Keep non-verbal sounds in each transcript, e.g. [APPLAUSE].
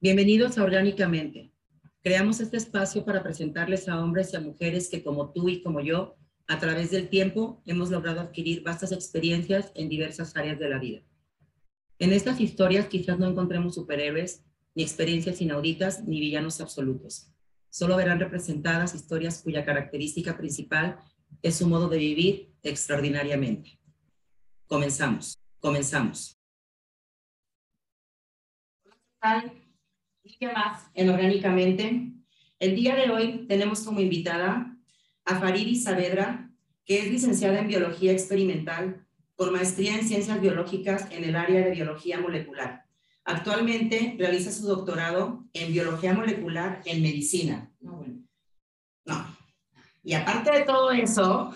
Bienvenidos a Orgánicamente. Creamos este espacio para presentarles a hombres y a mujeres que como tú y como yo, a través del tiempo, hemos logrado adquirir vastas experiencias en diversas áreas de la vida. En estas historias quizás no encontremos superhéroes, ni experiencias inauditas, ni villanos absolutos. Solo verán representadas historias cuya característica principal es su modo de vivir extraordinariamente. Comenzamos, comenzamos. ¿Y qué más? En Orgánicamente. El día de hoy tenemos como invitada a Faridi Saavedra, que es licenciada en Biología Experimental con maestría en Ciencias Biológicas en el área de Biología Molecular. Actualmente realiza su doctorado en Biología Molecular en Medicina. No, bueno. No. Y aparte de todo eso,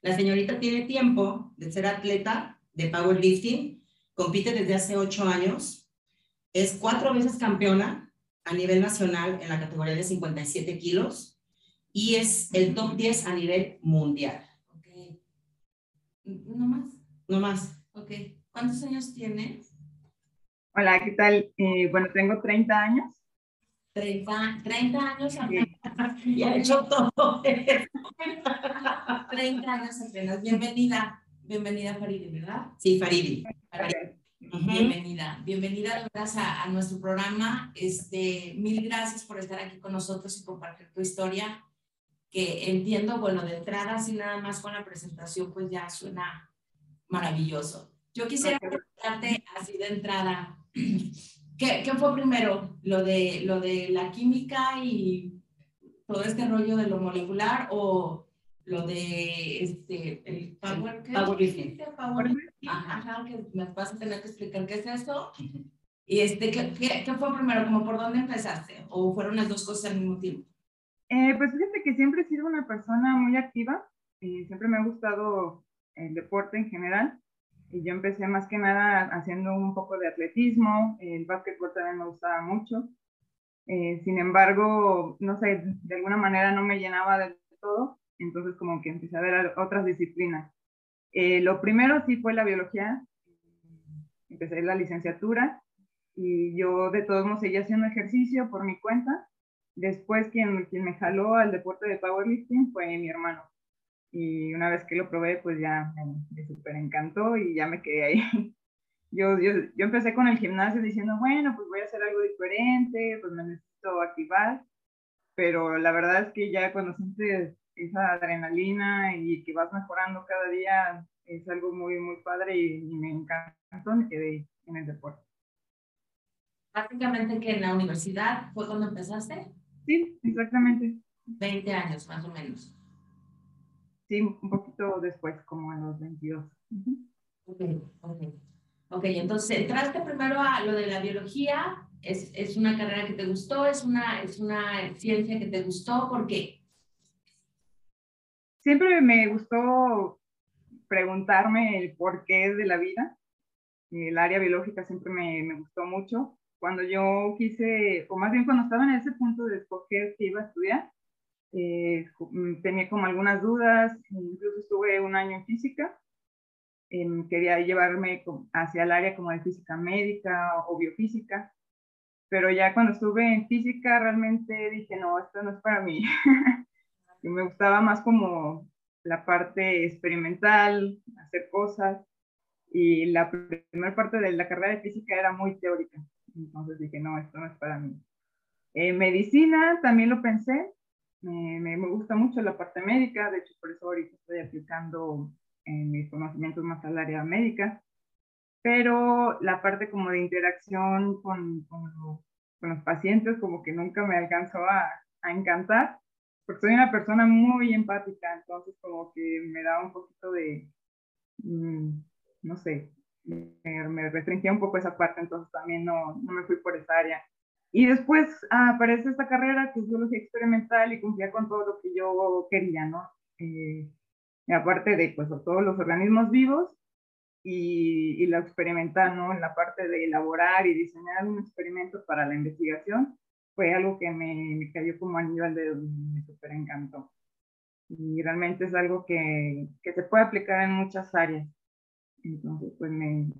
la señorita tiene tiempo de ser atleta de powerlifting, compite desde hace ocho años es cuatro veces campeona a nivel nacional en la categoría de 57 kilos y es el top 10 a nivel mundial. Ok. ¿No más? No más. Ok. ¿Cuántos años tienes? Hola, ¿qué tal? Eh, bueno, tengo 30 años. 30, 30 años apenas. y ha hecho todo. 30 años apenas. Bienvenida. Bienvenida, Faridi, ¿verdad? Sí, Faridi. Faridi. Bienvenida, bienvenida a, a, nuestro programa. Este, mil gracias por estar aquí con nosotros y compartir tu historia, que entiendo, bueno, de entrada, así nada más con la presentación, pues ya suena maravilloso. Yo quisiera preguntarte así de entrada, [CLEARS THROAT] ¿qué, ¿qué, fue primero? ¿Lo de, ¿Lo de la química y todo este rollo de lo molecular o lo de este, el power, ¿qué? Powerlifting. Ajá, que me vas a tener que explicar qué es eso. Y este, ¿qué, qué, fue primero? ¿Cómo por dónde empezaste? ¿O fueron las dos cosas al mismo tiempo? Eh, pues fíjate que siempre he sido una persona muy activa y siempre me ha gustado el deporte en general. Y yo empecé más que nada haciendo un poco de atletismo, el básquetbol también me gustaba mucho. Eh, sin embargo, no sé, de alguna manera no me llenaba de todo entonces como que empecé a ver otras disciplinas. Eh, lo primero sí fue la biología, empecé la licenciatura y yo de todos modos seguía haciendo ejercicio por mi cuenta. Después quien, quien me jaló al deporte de powerlifting fue mi hermano. Y una vez que lo probé, pues ya me, me súper encantó y ya me quedé ahí. [LAUGHS] Yo, yo, yo empecé con el gimnasio diciendo, bueno, pues voy a hacer algo diferente, pues me necesito activar. Pero la verdad es que ya cuando sientes esa adrenalina y que vas mejorando cada día es algo muy, muy padre y, me encantó, me quedé en el deporte. Prácticamente que en la universidad fue cuando empezaste. Sí, exactamente. 20 años más o menos. Sí, un poquito después, como en los 22. Ok, ok. Ok, entonces entraste primero a lo de la biología, es, es una carrera que te gustó, es una, es una ciencia que te gustó, ¿por qué? Siempre me gustó preguntarme el porqué de la vida. El área biológica siempre me, me, gustó mucho. Cuando yo quise, o más bien cuando estaba en ese punto de escoger qué iba a estudiar, eh, mm, tenía como algunas dudas, incluso estuve un año en física. quería llevarme hacia el área como de física médica o biofísica, pero ya cuando estuve en física realmente dije, no, esto no es para mí. [LAUGHS] me gustaba más como la parte experimental, hacer cosas, y la primera parte de la carrera de física era muy teórica, entonces dije, no, esto no es para mí. Eh, medicina también lo pensé, me, me, gusta mucho la parte médica, de hecho por eso ahorita estoy aplicando en mis conocimientos más al área médica, pero la parte como de interacción con, con, con los pacientes como que nunca me alcanzó a, a encantar porque soy una persona muy empática, entonces como que me da un poquito de, mm, no sé, me, me, restringía un poco esa parte, entonces también no, no me fui por esa área. Y después aparece esta carrera que es biología experimental y cumplía con todo lo que yo quería, ¿no? Eh, aparte de pues todos los organismos vivos y, y la experimental, ¿no? En la parte de elaborar y diseñar un experimento para la investigación, fue algo que me, me cayó como a nivel de me súper encantó. Y realmente es algo que, que, se puede aplicar en muchas áreas. Entonces, pues me,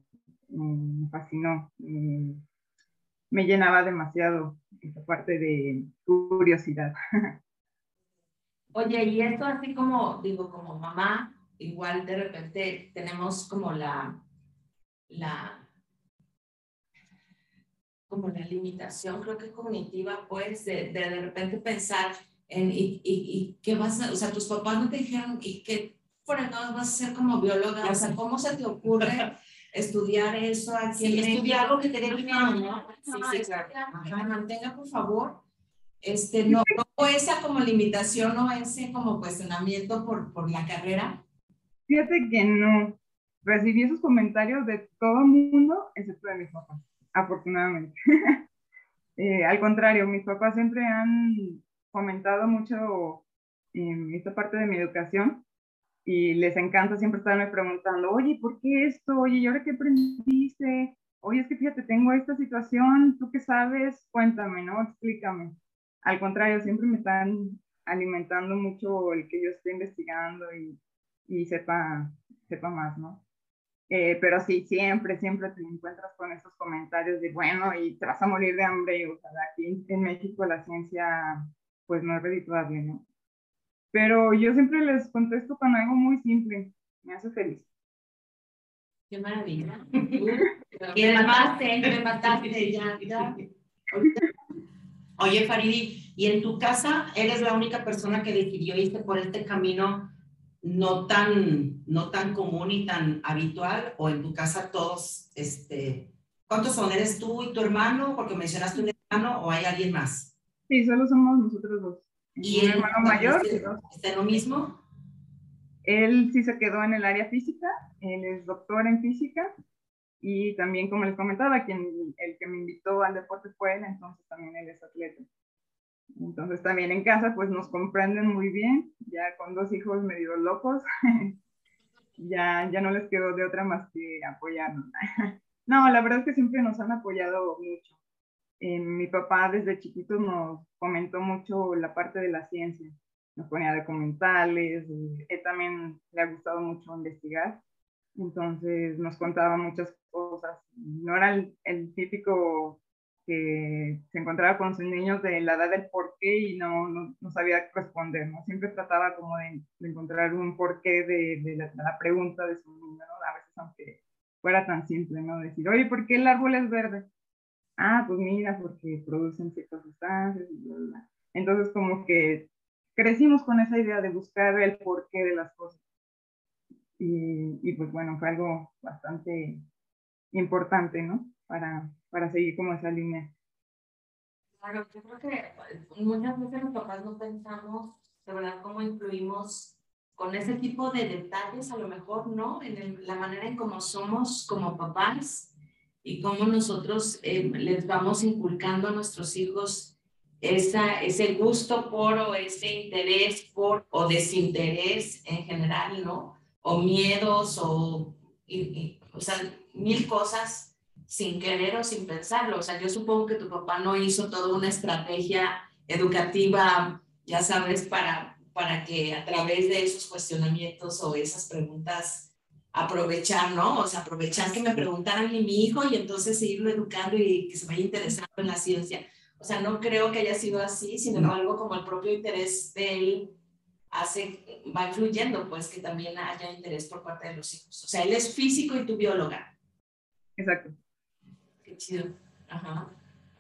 me, fascinó. me llenaba demasiado esa parte de curiosidad. [LAUGHS] Oye, y esto así como, digo, como mamá, igual de repente tenemos como la, la, como la limitación, creo que cognitiva, pues, de de, repente pensar en, y, y, y, qué vas a, o sea, tus papás no te dijeron, y qué por acá vas a ser como bióloga, o sea, ¿cómo se te ocurre [LAUGHS] estudiar eso aquí sí, estudiar algo que te dé ¿no? Sí, sí, claro. Mantenga, por favor, este, no, no esa como limitación o ese como cuestionamiento por, por la carrera. Fíjate que no. Recibí esos comentarios de todo el mundo, excepto de [LAUGHS] eh, al contrario, mis papás siempre han comentado mucho en esta parte de mi educación y les encanta siempre estarme preguntando, oye, ¿por qué esto? Oye, ¿y ahora qué aprendiste? Oye, es que fíjate, tengo esta situación, ¿tú qué sabes? Cuéntame, ¿no? Explícame. Al contrario, siempre me están alimentando mucho el que yo esté investigando y, y sepa, sepa más, ¿no? Eh, pero sí, siempre, siempre te encuentras con esos comentarios de, bueno, y te vas a morir de hambre, y, o sea, aquí en México la ciencia, pues no es redituable, ¿no? Pero yo siempre les contesto con algo muy simple, me hace feliz. Qué maravilla. y además te mataste ya, ya. Oye, Faridi, ¿y en tu casa eres la única persona que decidió irse por este camino no tan, no tan común y tan habitual? ¿O en tu casa todos, este, cuántos son? ¿Eres tú y tu hermano? Porque mencionaste un hermano o hay alguien más. Sí, solo somos nosotros dos. ¿Y el hermano mayor? ¿Está en lo mismo? Él sí se quedó en el área física, él es doctor en física y también, como les comentaba, quien, el que me invitó al deporte fue él, entonces también él es atleta. Entonces también en casa pues nos comprenden muy bien, ya con dos hijos medio locos, [LAUGHS] ya, ya no les quedó de otra más que apoyarnos. [LAUGHS] no, la verdad es que siempre nos han apoyado mucho. Eh, mi papá desde chiquito nos comentó mucho la parte de la ciencia, nos ponía documentales, él también le ha gustado mucho investigar, entonces nos contaba muchas cosas. No era el, típico que se encontraba con sus niños de la edad del porqué y no, no, sabía responder, ¿no? Siempre trataba como de, encontrar un porqué de, de, la, pregunta de su niño, ¿no? A veces aunque fuera tan simple, ¿no? Decir, oye, ¿por qué el árbol es verde? ah, pues mira, porque producen ciertas sustancias y bla, bla. Entonces, como que crecimos con esa idea de buscar el porqué de las cosas. Y, y pues bueno, fue algo bastante importante, ¿no? Para, para seguir como esa línea. Claro, yo creo que muchas veces los papás no pensamos, de verdad, cómo influimos con ese tipo de detalles, a lo mejor, ¿no? En la manera en cómo somos como papás y cómo nosotros eh, les vamos inculcando a nuestros hijos esa, ese gusto por o ese interés por o desinterés en general, ¿no? O miedos o, o sea, mil cosas sin querer o sin pensarlo. O sea, yo supongo que tu papá no hizo toda una estrategia educativa, ya sabes, para, para que a través de esos cuestionamientos o esas preguntas aprovechar, ¿no? O sea, aprovechar que me preguntaran mi hijo y entonces seguirlo educando y que se vaya interesando en la ciencia. O sea, no creo que haya sido así, sin embargo, como el propio interés de él hace, va influyendo, pues que también haya interés por parte de los hijos. O sea, él es físico y tú bióloga. Exacto. Qué chido. Ajá.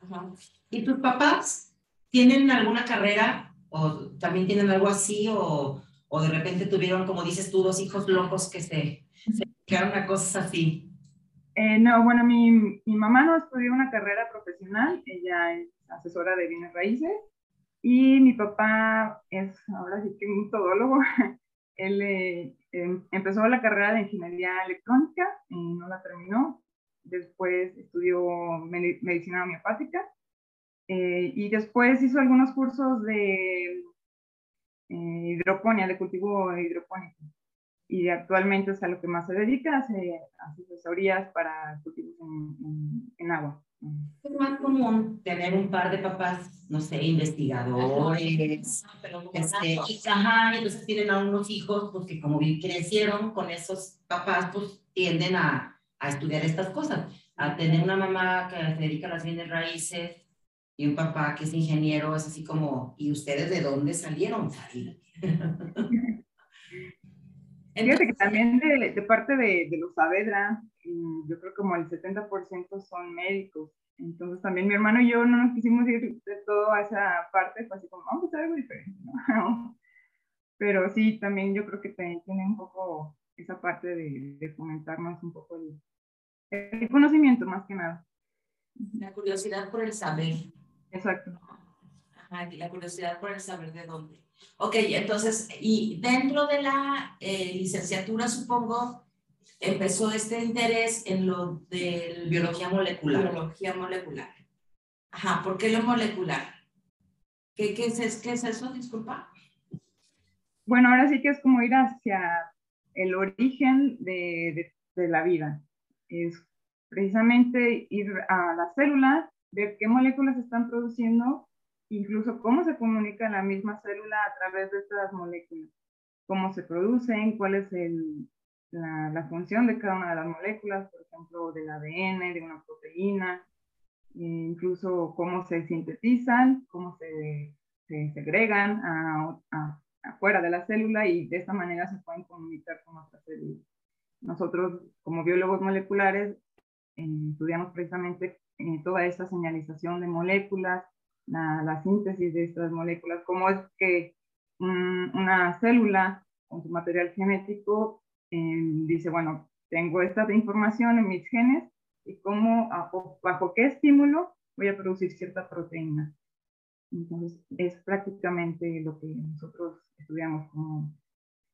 Ajá. ¿Y tus papás tienen alguna carrera o también tienen algo así o, o de repente tuvieron, como dices tú, dos hijos locos que se que una cosa así. Eh, no, bueno, mi, mi, mamá no estudió una carrera profesional, ella es asesora de bienes raíces y mi papá es ahora sí que un todólogo. [LAUGHS] Él eh, em, empezó la carrera de ingeniería electrónica y no la terminó. Después estudió medicina homeopática eh, y después hizo algunos cursos de hidroponía, de cultivo hidropónico y actualmente es a lo que más se dedica, hace asesorías para cultivos en, en, agua. Es más común tener un par de papás, no sé, investigadores, pero este, y, ajá, entonces tienen a unos hijos pues, que como crecieron con esos papás, pues tienden a, a estudiar estas cosas. a tener una mamá que se dedica a las bienes raíces y un papá que es ingeniero, es así como, ¿y ustedes de dónde salieron? [LAUGHS] Fíjate que también de, de parte de, de, los Saavedra, mm, yo creo como el 70% son médicos. Entonces también mi hermano y yo no nos quisimos ir de todo a esa parte, pues así como, vamos a hacer algo diferente, ¿no? [LAUGHS] Pero sí, también yo creo que tiene un poco esa parte de, de fomentarnos un poco el, el conocimiento más que nada. La curiosidad por el saber. Exacto. Ajá, la curiosidad por el saber de dónde. Ok, entonces, y dentro de la eh, licenciatura, supongo, empezó este interés en lo de biología molecular. Biología molecular. Ajá, ¿por qué lo molecular? ¿Qué, qué, es, qué es eso? Disculpa. Bueno, ahora sí que es como ir hacia el origen de, la vida. Es precisamente ir a la célula, ver qué moléculas están produciendo incluso cómo se comunica la misma célula a través de estas moléculas, cómo se producen, cuál es la, función de cada una de las moléculas, por ejemplo, del ADN, de una proteína, e incluso cómo se sintetizan, cómo se, se segregan a, a, afuera de la célula y de esta manera se pueden comunicar con otras células. Nosotros, como biólogos moleculares, eh, estudiamos precisamente eh, toda esta señalización de moléculas, la, síntesis de estas moléculas, cómo es que una célula con su material genético eh, dice, bueno, tengo esta información en mis genes y cómo, bajo qué estímulo voy a producir cierta proteína. Entonces, es prácticamente lo que nosotros estudiamos como,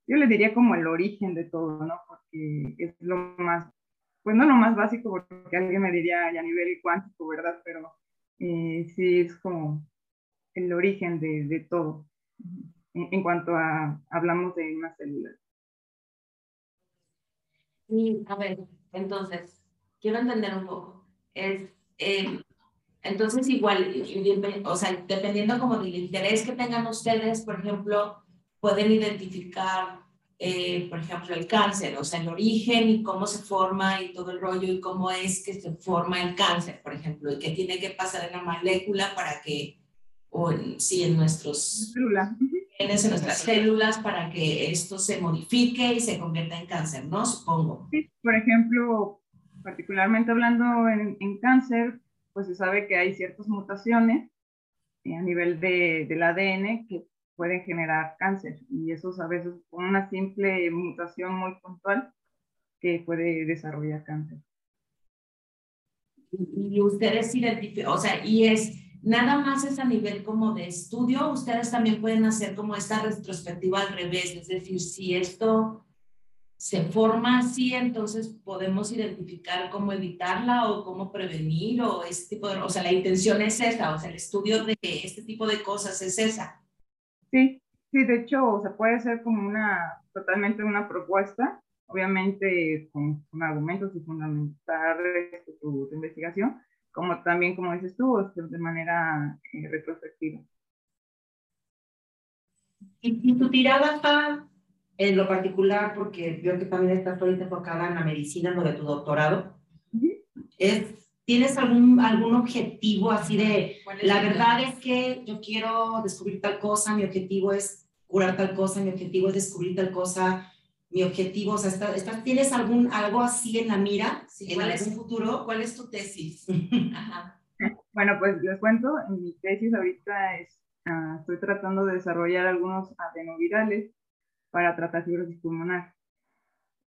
yo le diría como el origen de todo, ¿no? Porque es lo más, pues no lo más básico, porque alguien me diría a nivel cuántico, ¿verdad? Pero eh, sí es como el origen de, todo en, en, cuanto a hablamos de una célula. Y a ver, entonces, quiero entender un poco. Es, eh, entonces, igual, o sea, dependiendo como del interés que tengan ustedes, por ejemplo, pueden identificar eh, por ejemplo, el cáncer, o sea, el origen y cómo se forma y todo el rollo y cómo es que se forma el cáncer, por ejemplo, y qué tiene que pasar en la molécula para que, o en, sí, en nuestros... Célula. En nuestras células para que esto se modifique y se convierta en cáncer, ¿no? Supongo. Sí, por ejemplo, particularmente hablando en, en cáncer, pues se sabe que hay ciertas mutaciones eh, a nivel de, del ADN que pueden generar cáncer y eso a veces con una simple mutación muy puntual que puede desarrollar cáncer. Y ustedes identifican, o sea, y es nada más es a nivel como de estudio, ustedes también pueden hacer como esta retrospectiva al revés, es decir, si esto se forma así, entonces podemos identificar cómo evitarla o cómo prevenir o este tipo de, o sea, la intención es esa, o sea, el estudio de este tipo de cosas es esa. Sí, sí, de hecho, se puede hacer como una, totalmente una propuesta, obviamente con, con argumentos y fundamentar este, tu, tu, investigación, como también, como dices tú, este, de manera eh, retrospectiva. ¿Y, ¿Y, tu tirada está en lo particular, porque veo que también estás ahorita enfocada en la medicina, lo de tu doctorado, uh -huh. es ¿Tienes algún, algún objetivo así de, la verdad es que yo quiero descubrir tal cosa, mi objetivo es curar tal cosa, mi objetivo es descubrir tal cosa, mi objetivo, o sea, está, está, ¿tienes algún, algo así en la mira sí, en algún es, futuro? ¿Cuál es tu tesis? [LAUGHS] Ajá. Bueno, pues les cuento, en mi tesis ahorita es, uh, estoy tratando de desarrollar algunos adenovirales para tratar fibrosis pulmonar.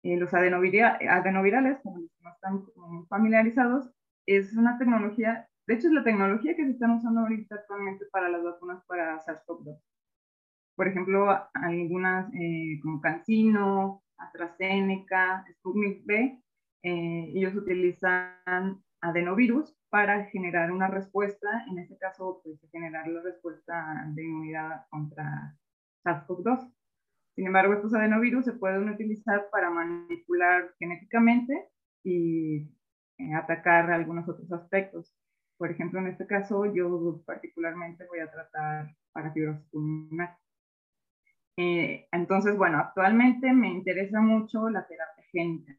Eh, los adenovirales, como no están familiarizados, es una tecnología, de hecho es la tecnología que se están usando ahorita actualmente para las vacunas para SARS-CoV-2. Por ejemplo, algunas eh, como CanSino, AstraZeneca, Sputnik B, eh, ellos utilizan adenovirus para generar una respuesta, en este caso, pues generar la respuesta de inmunidad contra SARS-CoV-2. Sin embargo, estos adenovirus se pueden utilizar para manipular genéticamente y eh, atacar algunos otros aspectos. Por ejemplo, en este caso, yo particularmente voy a tratar para fibrosis pulmonar. Eh, entonces, bueno, actualmente me interesa mucho la terapia génica.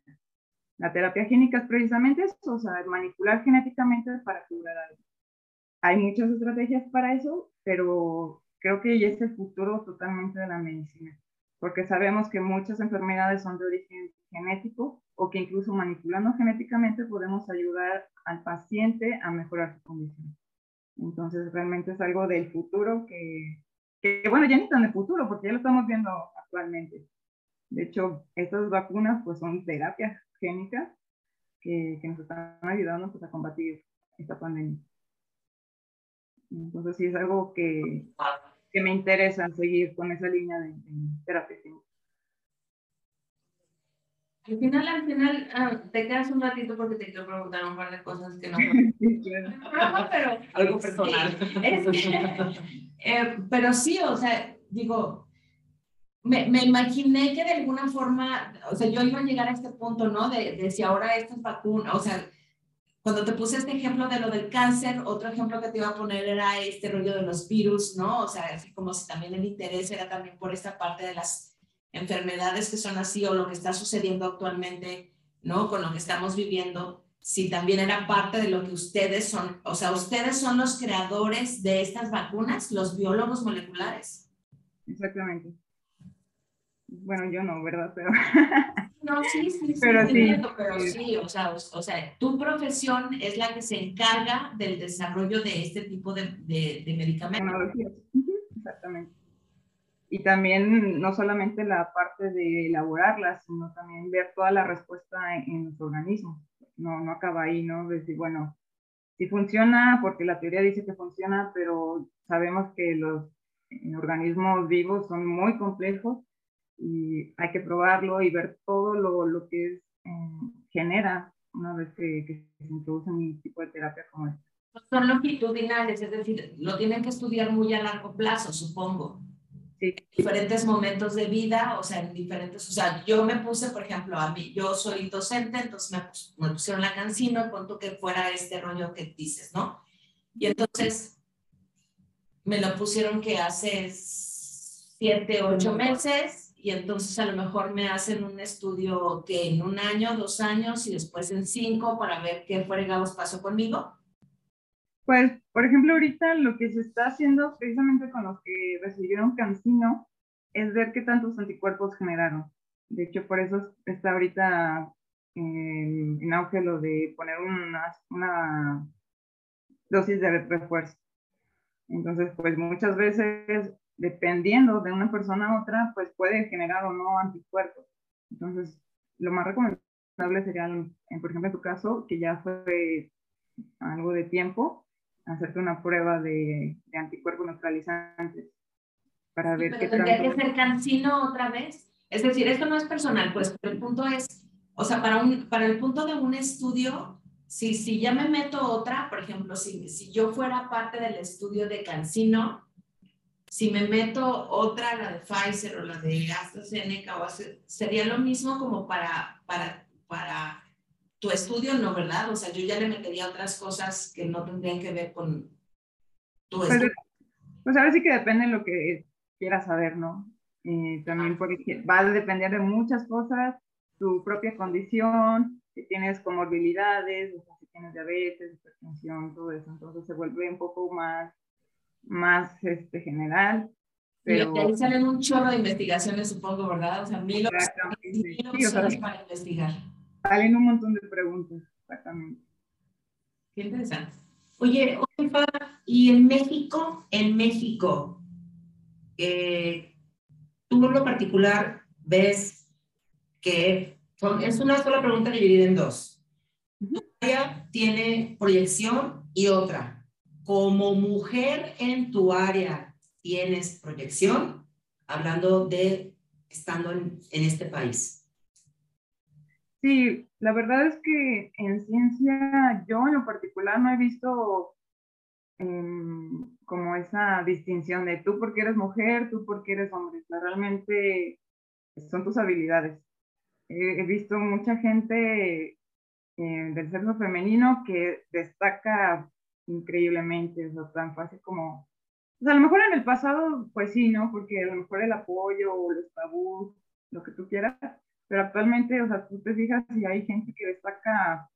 La terapia génica es precisamente eso, o sea, manipular genéticamente para curar algo. Hay muchas estrategias para eso, pero creo que ya es el futuro totalmente de la medicina, porque sabemos que muchas enfermedades son de origen genético o que incluso manipulando genéticamente podemos ayudar al paciente a mejorar su condición. Entonces, realmente es algo del futuro que, que, bueno, ya ni tan de futuro, porque ya lo estamos viendo actualmente. De hecho, estas vacunas pues son terapias génicas que, que nos están ayudando pues, a combatir esta pandemia. Entonces, sí es algo que, que me interesa seguir con esa línea de, de terapia. Al final, al final, ah, te quedas un ratito porque te quiero preguntar un par de cosas que no. [LAUGHS] pero, [LAUGHS] Algo personal. [LAUGHS] eh, pero sí, o sea, digo, me, me, imaginé que de alguna forma, o sea, yo iba a llegar a este punto, ¿no? De, de si ahora estas vacunas, o sea, cuando te puse este ejemplo de lo del cáncer, otro ejemplo que te iba a poner era este rollo de los virus, ¿no? O sea, así como si también el interés era también por esta parte de las enfermedades que son así o lo que está sucediendo actualmente, ¿no? Con lo que estamos viviendo, si también era parte de lo que ustedes son, o sea, ustedes son los creadores de estas vacunas, los biólogos moleculares. Exactamente. Bueno, yo no, ¿verdad? Pero... [LAUGHS] No, sí, sí, sí, pero sí, entiendo, pero sí, o sea, o, o, sea, tu profesión es la que se encarga del desarrollo de este tipo de, de, de medicamentos. Exactamente y también no solamente la parte de elaborarlas, sino también ver toda la respuesta en, en los organismos. No, no acaba ahí, ¿no? Decir, bueno, si funciona, porque la teoría dice que funciona, pero sabemos que los organismos vivos son muy complejos y hay que probarlo y ver todo lo, lo que es, eh, genera una vez que, que, se introduce un tipo de terapia como esta. Son longitudinales, es decir, lo tienen que estudiar muy a largo plazo, supongo diferentes momentos de vida, o sea, en diferentes, o sea, yo me puse, por ejemplo, a mí, yo soy docente, entonces me, me pusieron la cancino, cuanto que fuera este rollo que dices, ¿no? Y entonces me lo pusieron que hace siete, ocho meses, y entonces a lo mejor me hacen un estudio que en un año, dos años, y después en cinco, para ver qué fregados pasó conmigo. Pues, por ejemplo, ahorita lo que se está haciendo precisamente con los que recibieron cancino es ver qué tantos anticuerpos generaron. De hecho, por eso está ahorita en, en auge lo de poner una, una dosis de refuerzo. Entonces, pues muchas veces, dependiendo de una persona a otra, pues puede generar o no anticuerpos. Entonces, lo más recomendable sería, por ejemplo, en tu caso, que ya fue algo de tiempo, hacerte una prueba de, de anticuerpos neutralizantes para ver qué tendría que ser cancino otra vez. Es decir, esto no es personal, pues, pero el punto es, o sea, para, un, para el punto de un estudio, si, si ya me meto otra, por ejemplo, si, si yo fuera parte del estudio de cancino, si me meto otra, la de Pfizer o la de AstraZeneca, o sería lo mismo como para, para, para tu estudio no, ¿verdad? O sea, yo ya le metería otras cosas que no tendrían que ver con tu pues, estudio. Pues ahora sí que depende de lo que quieras saber, ¿no? Eh, también porque va a depender de muchas cosas, tu propia condición, si tienes comorbilidades, o sea, si tienes diabetes, hipertensión, todo eso, entonces se vuelve un poco más, más este, general. Pero... Y ahí salen un chorro de investigaciones, supongo, ¿verdad? O sea, mil opciones, para investigar. Salen un montón de preguntas, exactamente. Qué interesante. Oye, y en México, en México, eh, tú en lo particular ves que es una sola pregunta dividida en dos. área tiene proyección y otra. Como mujer en tu área tienes proyección, hablando de estando en, este país. Sí, la verdad es que en ciencia yo en lo particular no he visto em, como esa distinción de tú porque eres mujer, tú porque eres hombre. realmente son tus habilidades. he visto mucha gente eh, del sexo femenino que destaca increíblemente, o sea, tan fácil como... O sea, a lo mejor en el pasado, pues sí, ¿no? Porque a lo mejor el apoyo o los tabús, lo que tú quieras, pero actualmente, o sea, tú te fijas y hay gente que destaca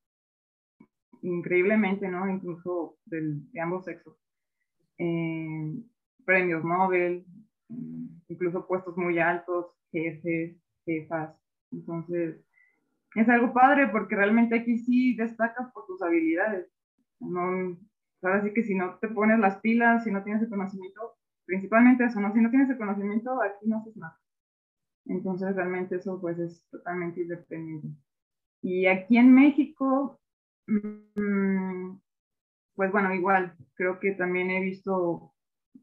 increíblemente, ¿no? Incluso del, de ambos sexos. Eh, premios Nobel, incluso puestos muy altos, jefes, jefas. Entonces, es algo padre porque realmente aquí sí destacas por tus habilidades. No, ahora sí que si no te pones las pilas, si no tienes el conocimiento, principalmente eso, ¿no? Si no tienes el conocimiento, aquí no haces nada. Entonces, realmente eso pues es totalmente independiente. Y aquí en México, mm, pues bueno, igual, creo que también he visto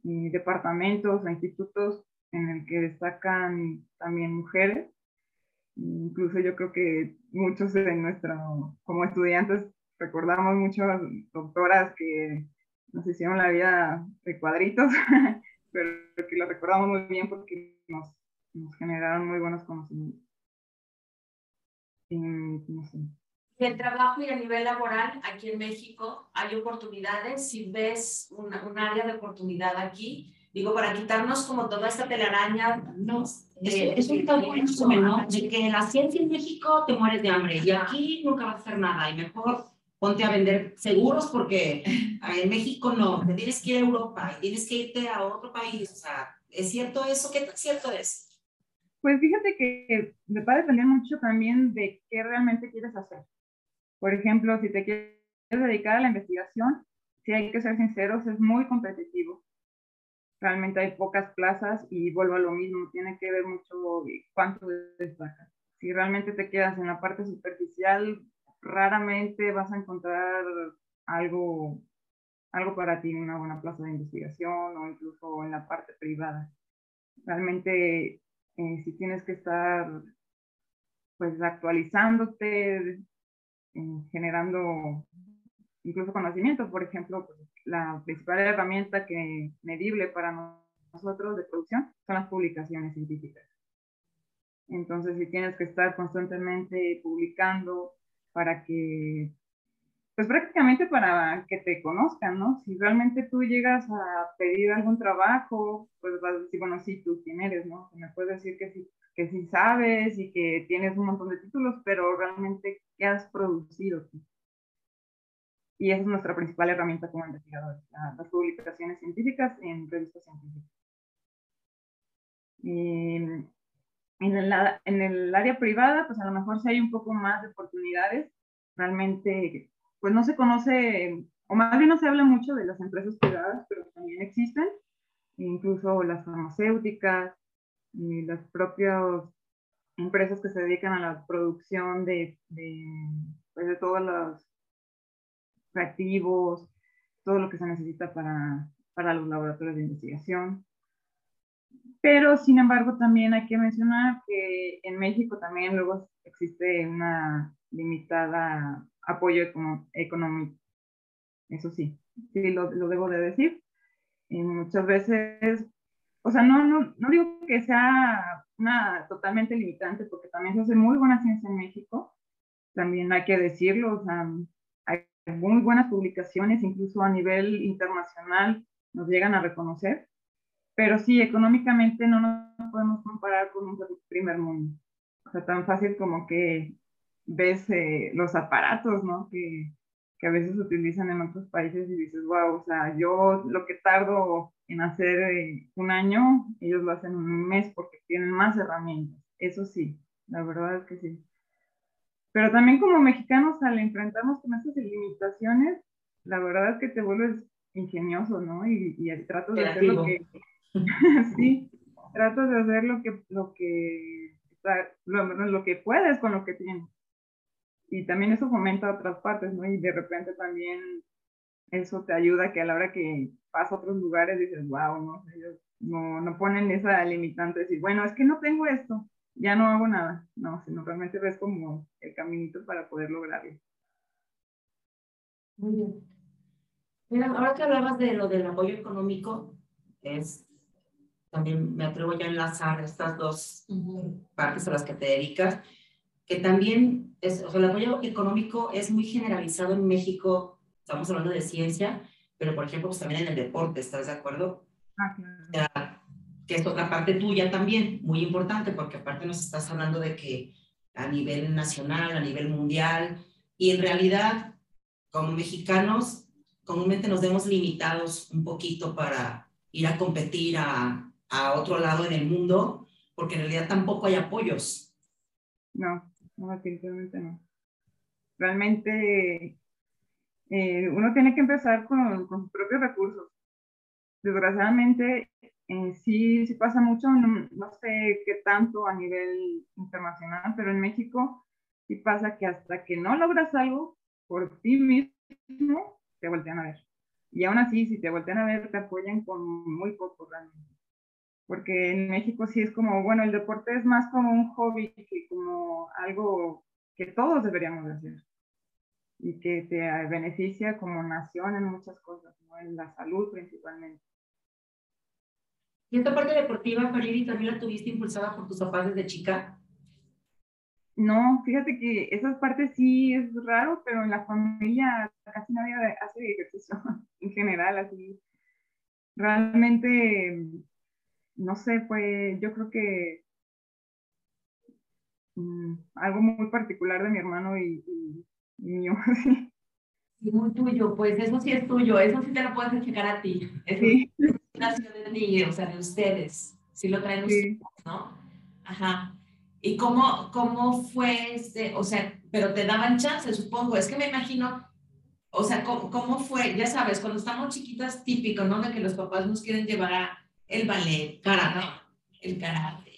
eh, departamentos o institutos en el que destacan también mujeres. Incluso yo creo que muchos de nuestro, como estudiantes, recordamos muchas doctoras que nos hicieron la vida de cuadritos, [LAUGHS] pero que lo recordamos muy bien porque nos, nos generaron muy buenos conocimientos. Y, no sé. Y el trabajo y a nivel laboral aquí en México, ¿hay oportunidades? Si ves una, un área de oportunidad aquí, digo, para quitarnos como toda esta telaraña, no, eh, es un tabú ¿no? De que la ciencia en México te mueres de hambre y aquí nunca vas a hacer nada y mejor ponte a vender seguros porque [LAUGHS] en México no, te tienes que ir a Europa y tienes que irte a otro país, o sea, ¿es cierto eso? ¿Qué tan cierto es? Pues fíjate que va a depender mucho también de qué realmente quieres hacer. Por ejemplo, si te quieres dedicar a la investigación, si hay que ser sinceros, es muy competitivo. Realmente hay pocas plazas y vuelvo a lo mismo, tiene que ver mucho cuánto destacas. Si realmente te quedas en la parte superficial, raramente vas a encontrar algo, algo para ti, una buena plaza de investigación o incluso en la parte privada. Realmente, eh, si tienes que estar pues actualizándote, generando incluso conocimiento. Por ejemplo, pues, la principal herramienta que medible para nosotros de producción son las publicaciones científicas. Entonces, si tienes que estar constantemente publicando para que, pues prácticamente para que te conozcan, ¿no? Si realmente tú llegas a pedir algún trabajo, pues vas a decir, bueno, sí, tú quién eres, ¿no? Me puedes decir que sí, que sí sabes y que tienes un montón de títulos, pero realmente, ¿qué has producido Y esa es nuestra principal herramienta como investigadores, las publicaciones científicas en revistas científicas. En, el, en el área privada, pues a lo mejor sí hay un poco más de oportunidades. Realmente, pues no se conoce, o más bien no se habla mucho de las empresas privadas, pero también existen, incluso las farmacéuticas, y las propias empresas que se dedican a la producción de, de, pues de todos los reactivos, todo lo que se necesita para, para los laboratorios de investigación. Pero, sin embargo, también hay que mencionar que en México también luego existe una limitada apoyo económico. Eso sí, sí lo, lo debo de decir. Y muchas veces o sea, no, no, no digo que sea una totalmente limitante, porque también se hace muy buena ciencia en México, también hay que decirlo, o sea, hay muy buenas publicaciones, incluso a nivel internacional nos llegan a reconocer, pero sí, económicamente no nos podemos comparar con un primer mundo. O sea, tan fácil como que ves eh, los aparatos, ¿no? Que, que a veces utilizan en otros países y dices, wow, o sea, yo lo que tardo en hacer eh, un año, ellos lo hacen en un mes porque tienen más herramientas. Eso sí, la verdad es que sí. Pero también como mexicanos al enfrentarnos con estas limitaciones, la verdad es que te vuelves ingenioso, ¿no? Y, y tratas de hacer lo que... [LAUGHS] sí, tratas de hacer lo que, lo que, lo, lo que puedes con lo que tienes y también eso fomenta otras partes, ¿no? Y de repente también eso te ayuda que a la hora que vas a otros lugares dices, wow, ¿no? Ellos no, no ponen esa limitante de decir, bueno, es que no tengo esto, ya no hago nada, no, sino realmente ves como el caminito para poder lograrlo. Muy bien. Mira, ahora que hablabas de lo del apoyo económico, es también me atrevo ya a enlazar estas dos partes a las que te dedicas que también, es, o sea, el apoyo económico es muy generalizado en México, estamos hablando de ciencia, pero por ejemplo, pues también en el deporte, ¿estás de acuerdo? Ah, que es otra parte tuya también, muy importante, porque aparte nos estás hablando de que a nivel nacional, a nivel mundial, y en realidad, como mexicanos, comúnmente nos vemos limitados un poquito para ir a competir a, a otro lado en el mundo, porque en realidad tampoco hay apoyos. No, no, definitivamente no. Realmente eh, uno tiene que empezar con, con sus propios recursos. Desgraciadamente, eh, sí, sí pasa mucho, no, no, sé qué tanto a nivel internacional, pero en México sí pasa que hasta que no logras algo por ti mismo, te voltean a ver. Y aún así, si te voltean a ver, te apoyan con muy poco realmente. Porque en México sí es como, bueno, el deporte es más como un hobby que como algo que todos deberíamos hacer y que te beneficia como nación en muchas cosas, ¿no? en la salud principalmente. ¿Y esta parte deportiva, Fariri, también la tuviste impulsada por tus papás desde chica? No, fíjate que esa parte sí es raro, pero en la familia casi nadie hace ejercicio [LAUGHS] en general, así. Realmente, no sé, fue, yo creo que mm, algo muy particular de mi hermano y, mío, [LAUGHS] sí. muy tuyo, pues eso sí es tuyo, eso sí te lo puedes explicar a ti. [LAUGHS] Eso sí. nació de ti, o sea, de ustedes, sí lo traen ustedes, ¿no? Ajá. ¿Y cómo, cómo fue este, o sea, pero te daban chance, supongo, es que me imagino, o sea, ¿cómo, cómo fue? Ya sabes, cuando estamos chiquitas, típico, ¿no? De que los papás nos quieren llevar a el ballet, karate, el karate,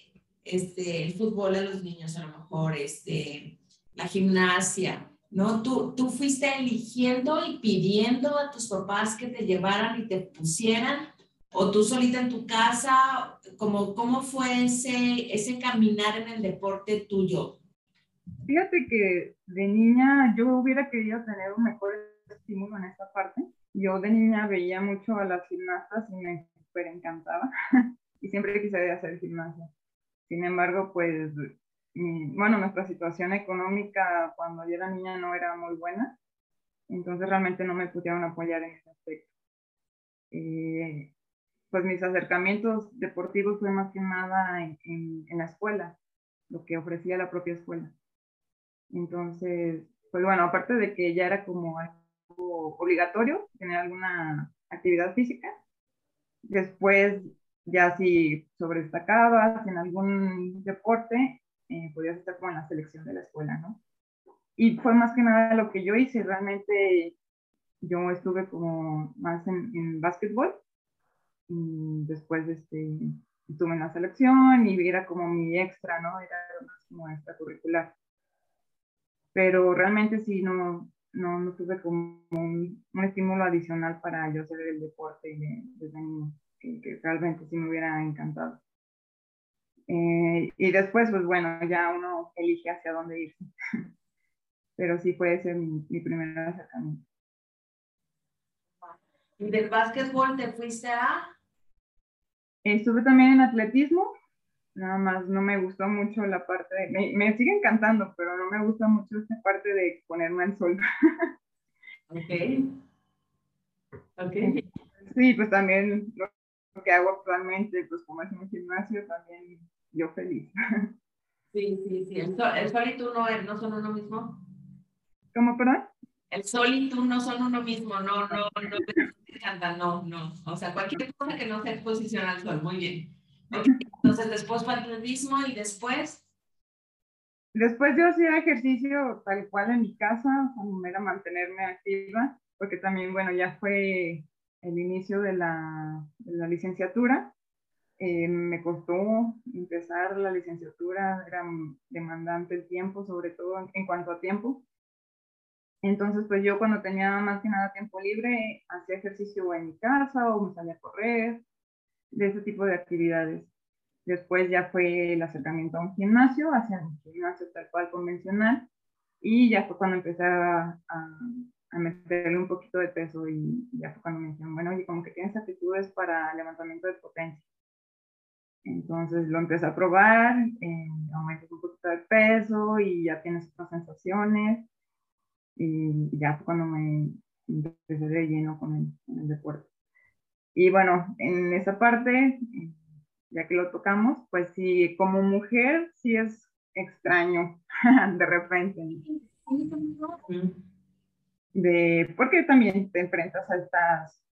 este, el fútbol a los niños a lo mejor, este, la gimnasia, ¿no? Tú, tú fuiste eligiendo y pidiendo a tus papás que te llevaran y te pusieran, o tú solita en tu casa, ¿cómo, cómo fue ese, ese caminar en el deporte tuyo? Fíjate que de niña yo hubiera querido tener un mejor estímulo en esta parte. Yo de niña veía mucho a las gimnastas y me súper encantaba [LAUGHS] y siempre quise hacer gimnasia. Sin embargo, pues bueno, nuestra situación económica cuando yo era niña no era muy buena, entonces realmente no me pudieron apoyar en ese aspecto. Eh, pues mis acercamientos deportivos fue más que nada en, en, la escuela, lo que ofrecía la propia escuela. Entonces, pues bueno, aparte de que ya era como algo obligatorio tener alguna actividad física, después ya si sobredestacabas en algún deporte, eh, podías estar como en la selección de la escuela, ¿no? Y fue más que nada lo que yo hice, realmente yo estuve como más en, en básquetbol, y después este, estuve en la selección y era como mi extra, ¿no? Era más como extracurricular. Pero realmente sí, no, no, no tuve como un, estímulo adicional para yo hacer el deporte desde niño, que, que realmente sí me hubiera encantado. Eh, y después, pues bueno, ya uno elige hacia dónde irse. [LAUGHS] Pero sí puede ser mi, mi primer acercamiento. ¿Y del básquetbol te fuiste a? Estuve también en atletismo, nada más no me gustó mucho la parte de, me, me, sigue encantando, pero no me gusta mucho esta parte de ponerme al sol. [LAUGHS] ok. Ok. Sí, pues también lo que hago actualmente, pues como es un gimnasio, también yo feliz. [LAUGHS] Sí, sí, sí. ¿El sol, y tú no, no son uno mismo? ¿Cómo, perdón? El sol y tú no son uno mismo, no, no, no, no, no. O sea, cualquier cosa que no sea exposición al sol, muy bien. Entonces, después atletismo y después. Después yo hacía ejercicio tal cual en mi casa, como era mantenerme activa, porque también, bueno, ya fue el inicio de la, de la licenciatura eh, me costó empezar la licenciatura, era demandante el tiempo, sobre todo en, cuanto a tiempo. Entonces, pues yo cuando tenía más que nada tiempo libre, hacía ejercicio en mi casa o me salía a correr, de ese tipo de actividades. Después ya fue el acercamiento a un gimnasio, hacia un gimnasio tal cual convencional, y ya fue cuando empecé a, a, meterle un poquito de peso y ya fue cuando me dijeron, bueno, oye, como que tienes aptitudes para levantamiento de potencia. Entonces lo empecé a probar, eh, un poquito de peso y ya tienes otras sensaciones. Y ya fue cuando me empecé de lleno con el, deporte. Y bueno, en esa parte, ya que lo tocamos, pues sí, como mujer, sí es extraño [LAUGHS] de repente. De, porque también te enfrentas a estas,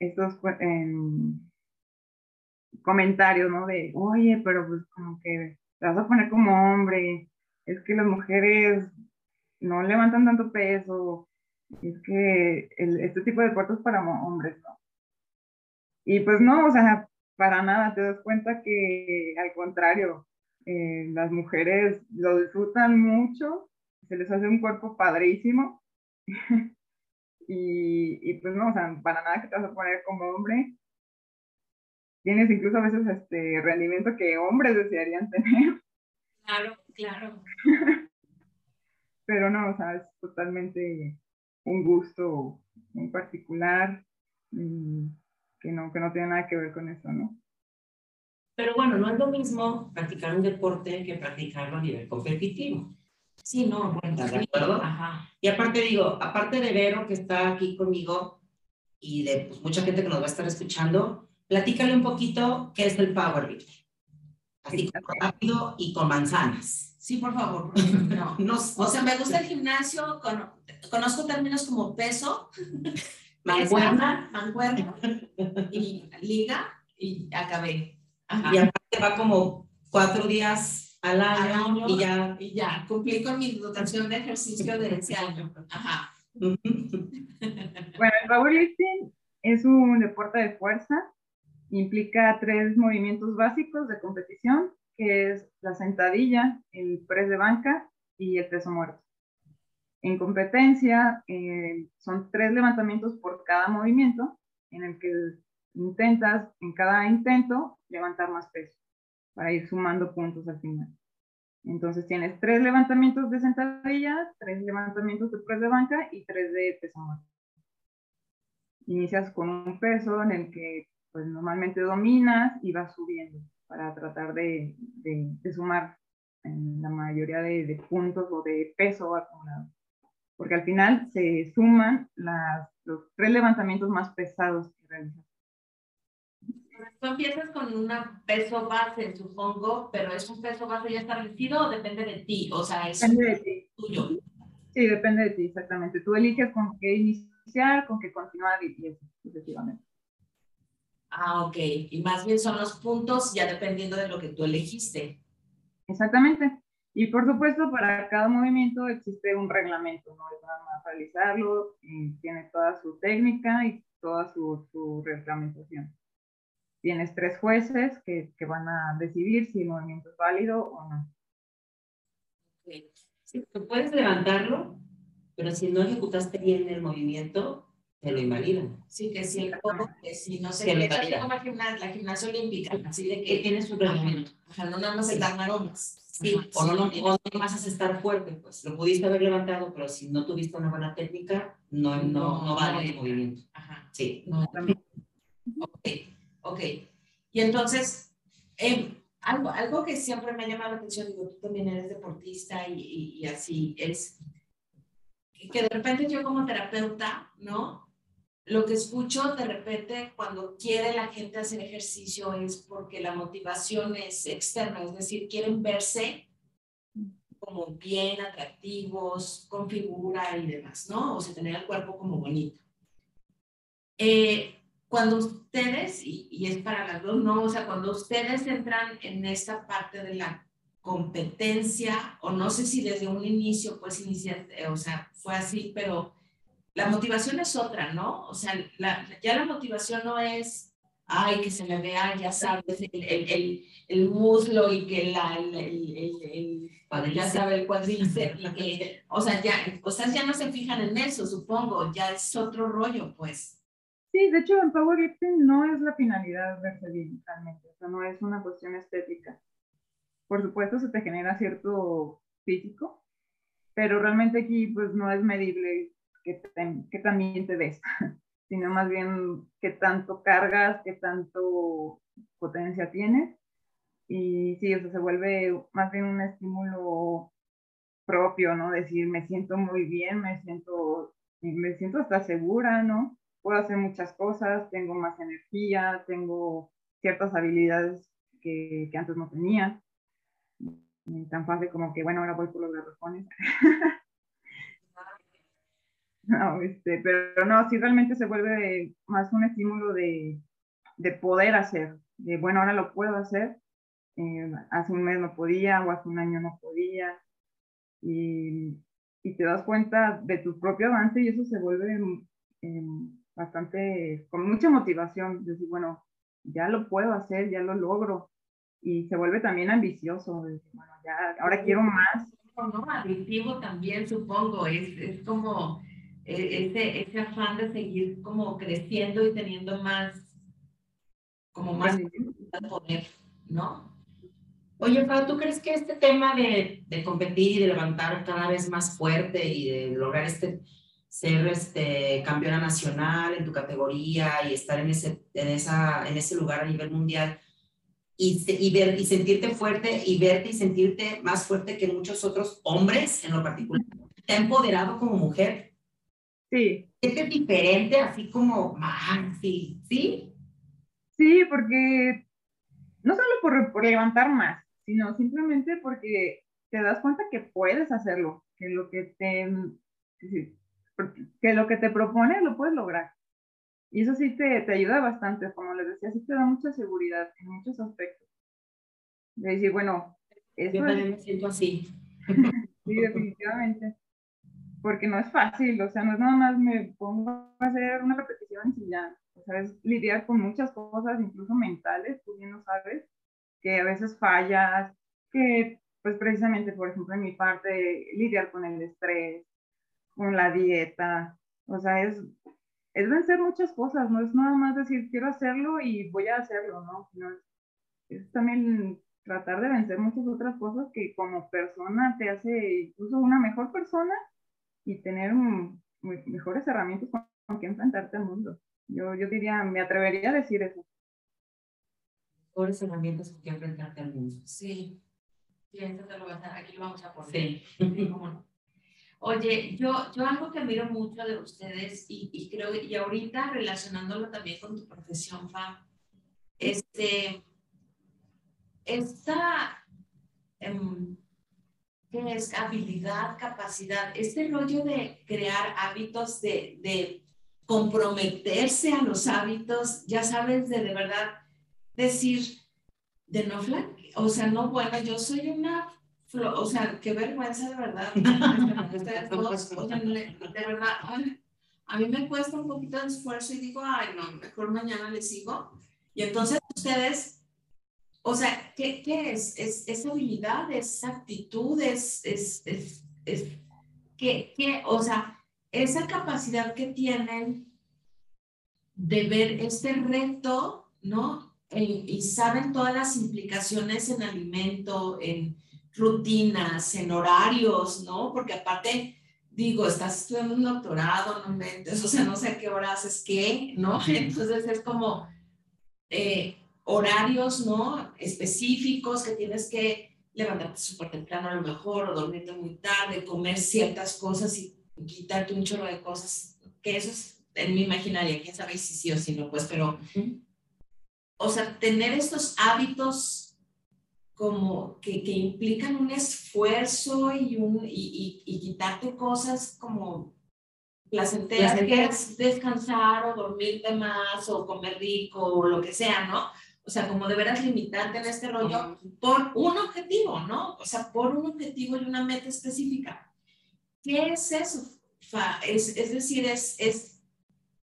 estos em, comentarios, ¿no? De, oye, pero pues como que te vas a poner como hombre, es que las mujeres no levantan tanto peso, es que este tipo de deportes para hombres, ¿no? Y pues no, o sea, para nada, te das cuenta que al contrario, eh, las mujeres lo disfrutan mucho, se les hace un cuerpo padrísimo. [LAUGHS] y, y, pues no, o sea, para nada que te vas a poner como hombre. Tienes incluso a veces este rendimiento que hombres desearían tener. [LAUGHS] Claro, claro. Pero no, o sea, es totalmente un gusto en particular que no, que no tiene nada que ver con eso, ¿no? Pero bueno, no es lo mismo practicar un deporte que practicarlo a nivel competitivo. Sí, no, bueno, ¿estás de acuerdo? Ajá. Y aparte digo, aparte de Vero que está aquí conmigo y de pues, mucha gente que nos va a estar escuchando, platícale un poquito qué es el powerlifting. Así rápido y con manzanas. Sí, por favor. No. [LAUGHS] no, o sea, me gusta el gimnasio, conozco términos como peso, [LAUGHS] mancuerna, mancuerna y liga y acabé. Y aparte va como cuatro días al año, y ya. Y ya, cumplí con mi dotación de ejercicio de ese año. Ajá. bueno, el powerlifting es un deporte de fuerza. Implica tres movimientos básicos de competición, que es la sentadilla, el press de banca y el peso muerto. En competencia eh, son tres levantamientos por cada movimiento, en el que intentas en cada intento levantar más peso para ir sumando puntos al final. Entonces tienes tres levantamientos de sentadilla, tres levantamientos de press de banca y tres de peso muerto. Inicias con un peso en el que pues normalmente dominas y vas subiendo para tratar de, de, sumar en la mayoría de, de, puntos o de peso acumulado. Porque al final se suman las, los tres levantamientos más pesados que realizas. Tú empiezas con un peso base, supongo, pero ¿es un peso base ya establecido o depende de ti? O sea, es depende de ti. tuyo. Sí, depende de ti, exactamente. Tú eliges con qué iniciar, con qué continuar y, eso, sucesivamente. Ah, ok. Y más bien son los puntos ya dependiendo de lo que tú elegiste. Exactamente. Y por supuesto, para cada movimiento existe un reglamento, no es nada más realizarlo, y tiene toda su técnica y toda su, su reglamentación tienes tres jueces que, que, van a decidir si el movimiento es válido o no. Sí, tú puedes levantarlo, pero si no ejecutaste bien el movimiento, te lo invalidan. Sí, que si el codo, que si no se qué, como la gimnasia, la gimnasia olímpica, así de que tienes un reglamento. Ajá, no nada más el dar maromas. Sí, o no, no, no, vas a estar fuerte, pues lo pudiste haber levantado, pero si no tuviste una buena técnica, no, no, no, vale el movimiento. Ajá. Sí. No. Ok. Ok. Y entonces, em, algo, algo que siempre me ha llamado la atención, digo, tú también eres deportista y, y, así, es que de repente yo como terapeuta, ¿no? Lo que escucho de repente cuando quiere la gente hacer ejercicio es porque la motivación es externa, es decir, quieren verse como bien atractivos, con figura y demás, ¿no? O sea, tener el cuerpo como bonito. Eh, cuando ustedes, y, es para las dos, ¿no? O sea, cuando ustedes entran en esta parte de la competencia, o no sé si desde un inicio, pues, iniciar, eh, o sea, fue así, pero la motivación es otra, ¿no? O sea, ya la motivación no es, ay, que se me vea, ya sabes, el, el, el, muslo y que la, el, el ya sabe el cuadríceps, y que, o sea, ya, o sea, ya no se fijan en eso, supongo, ya es otro rollo, pues. Sí, de hecho en powerlifting no es la finalidad verse bien realmente, o sea, no es una cuestión estética. Por supuesto se te genera cierto físico, pero realmente aquí pues no es medible tan bien te ves, [LAUGHS] sino más bien qué tanto cargas, qué tanto potencia tienes. Y sí, o sea, se vuelve más bien un estímulo propio, ¿no? Decir, me siento muy bien, me siento, me siento hasta segura, ¿no? puedo hacer muchas cosas, tengo más energía, tengo ciertas habilidades que, que antes no tenía. tan fácil como que, bueno, ahora voy por los garrafones. [LAUGHS] [LAUGHS] no, este, pero no, sí realmente se vuelve más un estímulo de, de poder hacer, de, bueno, ahora lo puedo hacer, eh, hace un mes no podía o hace un año no podía, y, y te das cuenta de tu propio avance y eso se vuelve eh, bastante, con mucha motivación, decir, bueno, ya lo puedo hacer, ya lo logro, y se vuelve también ambicioso, bueno, ya, ahora quiero más. No, adictivo también, supongo, es, es como ese, ese afán de seguir como creciendo y teniendo más, como más poder, ¿no? Oye, Fa, ¿tú crees que este tema de, de, competir y de levantar cada vez más fuerte y de lograr este, ser este, campeona nacional en tu categoría y estar en ese, en, esa, en ese lugar a nivel mundial, y, y, ver, y sentirte fuerte y verte y sentirte más fuerte que muchos otros hombres en lo particular. ¿Te ha empoderado como mujer? Sí. ¿Es diferente así como más? Sí, sí. Sí, porque no solo por, por, levantar más, sino simplemente porque te das cuenta que puedes hacerlo, que lo que te, que lo que te propones lo puedes lograr. Y eso sí te, te ayuda bastante, como les decía, sí te da mucha seguridad en muchos aspectos. De decir, bueno, eso yo también me siento así. [LAUGHS] sí, definitivamente. Porque no es fácil, o sea, no es nada más me pongo a hacer una repetición y ya. O sea, es lidiar con muchas cosas, incluso mentales, tú bien lo sabes, que a veces fallas, que pues precisamente, por ejemplo, en mi parte, lidiar con el estrés, con la dieta, o sea, es es vencer muchas cosas, no es nada más decir quiero hacerlo y voy a hacerlo, ¿no? es, también tratar de vencer muchas otras cosas que como persona te hace incluso una mejor persona y tener mejores herramientas con, que enfrentarte al mundo. Yo, yo diría, me atrevería a decir eso. Mejores herramientas con que enfrentarte al mundo. Sí. Aquí lo vamos a poner. Sí. Oye, yo, yo algo que admiro mucho de ustedes y, y creo, y ahorita relacionándolo también con tu profesión, Fa, este, esta, um, ¿qué es? Habilidad, capacidad, este rollo de crear hábitos, de, de comprometerse a los hábitos, ya sabes, de de verdad decir, de no o sea, no, bueno, yo soy una o sea, qué vergüenza de verdad. [LAUGHS] Ustedes dos, o sea, de verdad, a mí me cuesta un poquito de esfuerzo y digo, ay, no, mejor mañana le sigo. Y entonces ustedes, o sea, ¿qué, qué es? es? ¿Es habilidad? ¿Es actitud? ¿Es, es, es, es ¿qué, qué? O sea, esa capacidad que tienen de ver este reto, ¿no? y saben todas las implicaciones en alimento, en rutinas, en horarios, ¿no? Porque aparte, digo, estás estudiando un doctorado, no mentes, o sea, no sé a qué hora haces qué, ¿no? [LAUGHS] Entonces es como eh, horarios, ¿no? Específicos que tienes que levantarte súper temprano a lo mejor, o dormirte muy tarde, comer ciertas cosas y quitarte un chorro de cosas, que eso es en mi imaginaria, quién sabe si sí o si no, pues, pero, o sea, tener estos hábitos como que, que, implican un esfuerzo y, un, y, y, quitarte cosas como placenteras, que es descansar o dormirte más o comer rico o lo que sea, ¿no? O sea, como de veras limitarte en este rollo por un objetivo, ¿no? O sea, por un objetivo y una meta específica. ¿Qué es eso? Es, es decir, es, es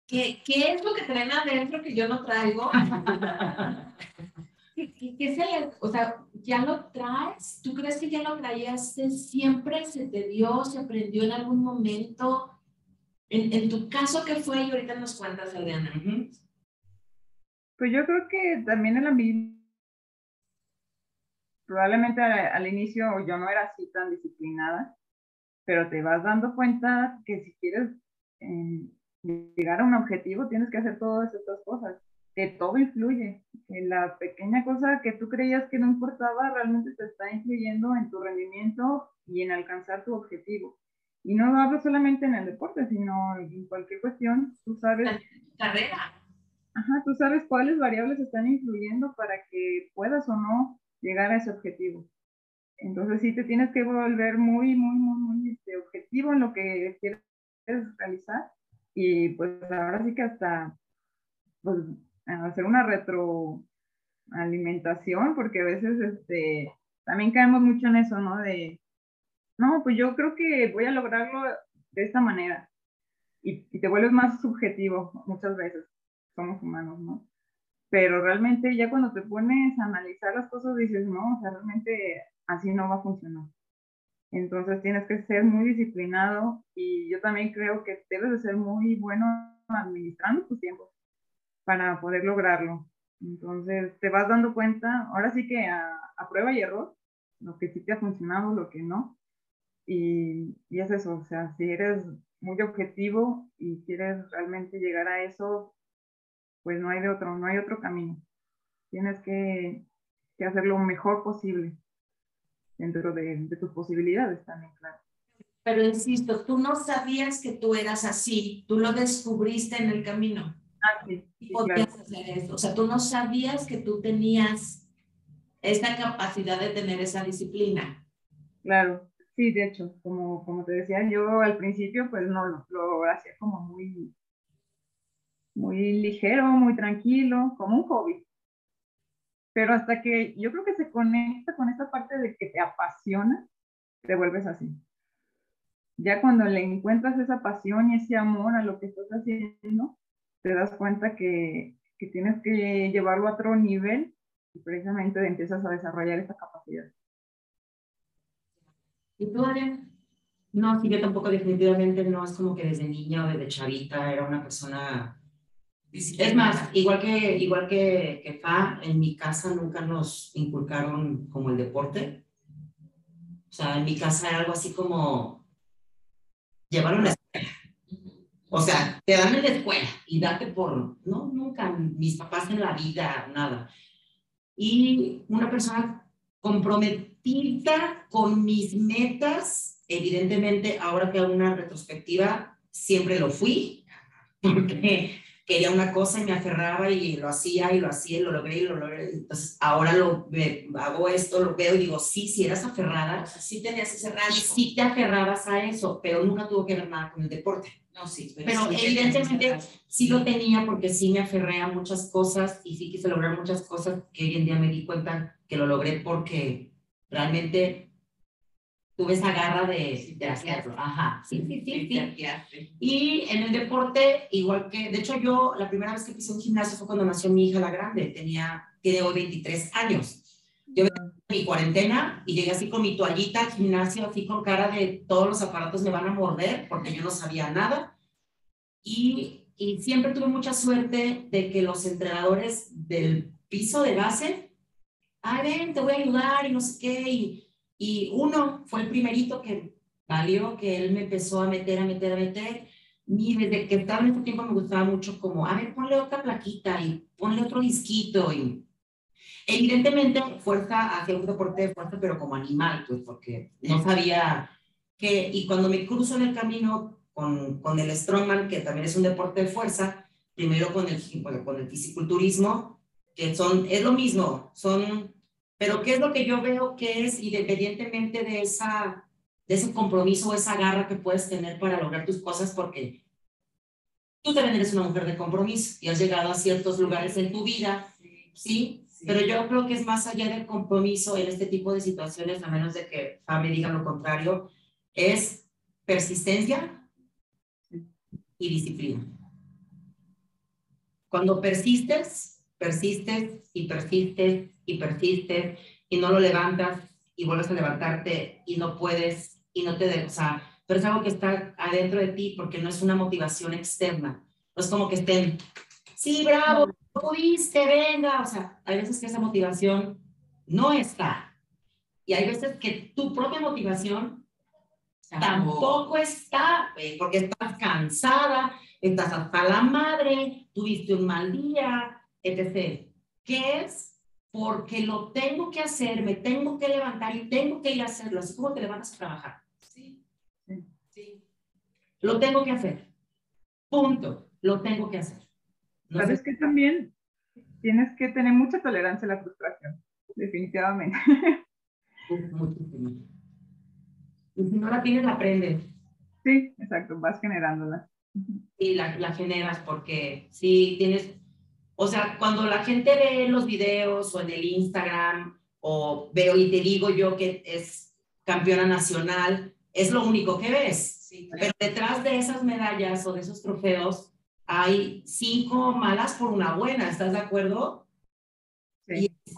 ¿qué, ¿qué es lo que traen adentro que yo no traigo? [LAUGHS] ¿Qué, qué se o sea, ya lo traes? ¿Tú crees que ya lo traías? ¿Siempre se te dio? ¿Se aprendió en algún momento? En, en tu caso, ¿qué fue? Y ahorita nos cuentas, Adriana. Pues yo creo que también la misma. Probablemente al, inicio yo no era así tan disciplinada, pero te vas dando cuenta que si quieres eh, llegar a un objetivo tienes que hacer todas estas cosas que todo influye, la pequeña cosa que tú creías que no importaba realmente te está influyendo en tu rendimiento y en alcanzar tu objetivo. Y no hablo solamente en el deporte, sino en cualquier cuestión, tú sabes... Carrera. Ajá, tú sabes cuáles variables están influyendo para que puedas o no llegar a ese objetivo. Entonces sí te tienes que volver muy, muy, muy, muy este, objetivo en lo que quieres realizar y pues ahora sí que hasta pues, hacer una retroalimentación, porque a veces este, también caemos mucho en eso, ¿no? De, no, pues yo creo que voy a lograrlo de esta manera. Y, y te vuelves más subjetivo muchas veces, somos humanos, ¿no? Pero realmente ya cuando te pones a analizar las cosas dices, no, o sea, realmente así no va a funcionar. Entonces tienes que ser muy disciplinado y yo también creo que debes de ser muy bueno administrando tu tiempo para poder lograrlo. Entonces te vas dando cuenta, ahora sí que a, prueba y error, lo que sí te ha funcionado, lo que no. Y, y es eso, o sea, si eres muy objetivo y quieres realmente llegar a eso, pues no hay de otro, no hay otro camino. Tienes que, que hacer lo mejor posible dentro de, tus posibilidades también, claro. Pero insisto, tú no sabías que tú eras así, tú lo descubriste en el camino. Ah, sí. podías hacer eso. O sea, tú no sabías que tú tenías esta capacidad de tener esa disciplina. Claro, sí, de hecho, como, como te decía, yo al principio pues no lo, lo hacía como muy, muy ligero, muy tranquilo, como un hobby pero hasta que yo creo que se conecta con esta parte de que te apasiona, te vuelves así. Ya cuando le encuentras esa pasión y ese amor a lo que estás haciendo, te das cuenta que, que tienes que llevarlo a otro nivel y precisamente empiezas a desarrollar esa capacidad. ¿Y tú, Adrián? No, sí, yo tampoco definitivamente no es como que desde niña o desde chavita era una persona es más, igual que, igual que, que FA, en mi casa nunca nos inculcaron como el deporte. O sea, en mi casa era algo así como llevar una escuela. O sea, te dan en la escuela y date por, no, nunca, mis papás en la vida, nada. Y una persona comprometida con mis metas, evidentemente, ahora que hago una retrospectiva, siempre lo fui, [LAUGHS] porque quería una cosa y me aferraba y lo hacía y lo hacía y lo logré y lo logré. Entonces ahora lo hago esto, lo veo y digo, sí, si eras aferrada, sí tenías ese rango. Sí te aferrabas a eso, pero nunca tuvo que ver nada con el deporte. No, sí. Pero, evidentemente sí lo tenía porque sí me aferré a muchas cosas y sí quise lograr muchas cosas que hoy en día me di cuenta que lo logré porque realmente tuve esa garra de, de hacerlo. Ajá, sí, sí, sí, sí. Y en el deporte, igual que, de hecho yo, la primera vez que pisé un gimnasio fue cuando nació mi hija la grande, tenía, tiene hoy 23 años. Yo mi cuarentena y llegué así con mi toallita al gimnasio, así con cara de todos los aparatos me van a morder, porque yo no sabía nada. Y, y siempre tuve mucha suerte de que los entrenadores del piso de base, ay, ven, te voy a ayudar y no sé qué, y y uno fue el primerito que valió, que él me empezó a meter, a meter, a meter. Y desde que estaba en este tiempo me gustaba mucho como, a ver, ponle otra plaquita y ponle otro disquito. Y evidentemente fuerza hacia un deporte de fuerza, pero como animal, pues porque no sabía que, y cuando me cruzo en el camino con, con el strongman, que también es un deporte de fuerza, primero con el, bueno, con el fisiculturismo, que son, es lo mismo, son pero ¿qué es lo que yo veo que es, independientemente de, esa, de ese compromiso o esa garra que puedes tener para lograr tus cosas? Porque tú también eres una mujer de compromiso y has llegado a ciertos lugares en tu vida, ¿sí? Pero yo creo que es más allá del compromiso en este tipo de situaciones, a menos de que me diga lo contrario, es persistencia y disciplina. Cuando persistes, persistes y persistes y persistes y no lo levantas y vuelves a levantarte y no puedes y no te de, o sea, pero es algo que está adentro de ti porque no es una motivación externa. No es como que estén, sí, bravo, pudiste, venga. O sea, hay veces que esa motivación no está. Y hay veces que tu propia motivación tampoco está, porque estás cansada, estás hasta la madre, tuviste un mal día, etc. ¿Qué es? Porque lo tengo que hacer, me tengo que levantar y tengo que ir a hacerlo, así como te levantas a trabajar. Sí, sí. Lo tengo que hacer. Punto. Lo tengo que hacer. Sabes que también tienes que tener mucha tolerancia a la frustración, definitivamente. [LAUGHS] Muchísimo. Y si no la tienes, la aprendes. Sí, exacto, vas generándola. Y la, la generas porque si tienes, o sea, cuando la gente ve los videos o en el Instagram o veo y te digo yo que es campeona nacional, es lo único que ves. Pero detrás de esas medallas o de esos trofeos hay cinco malas por una buena, ¿estás de acuerdo? Sí. Y es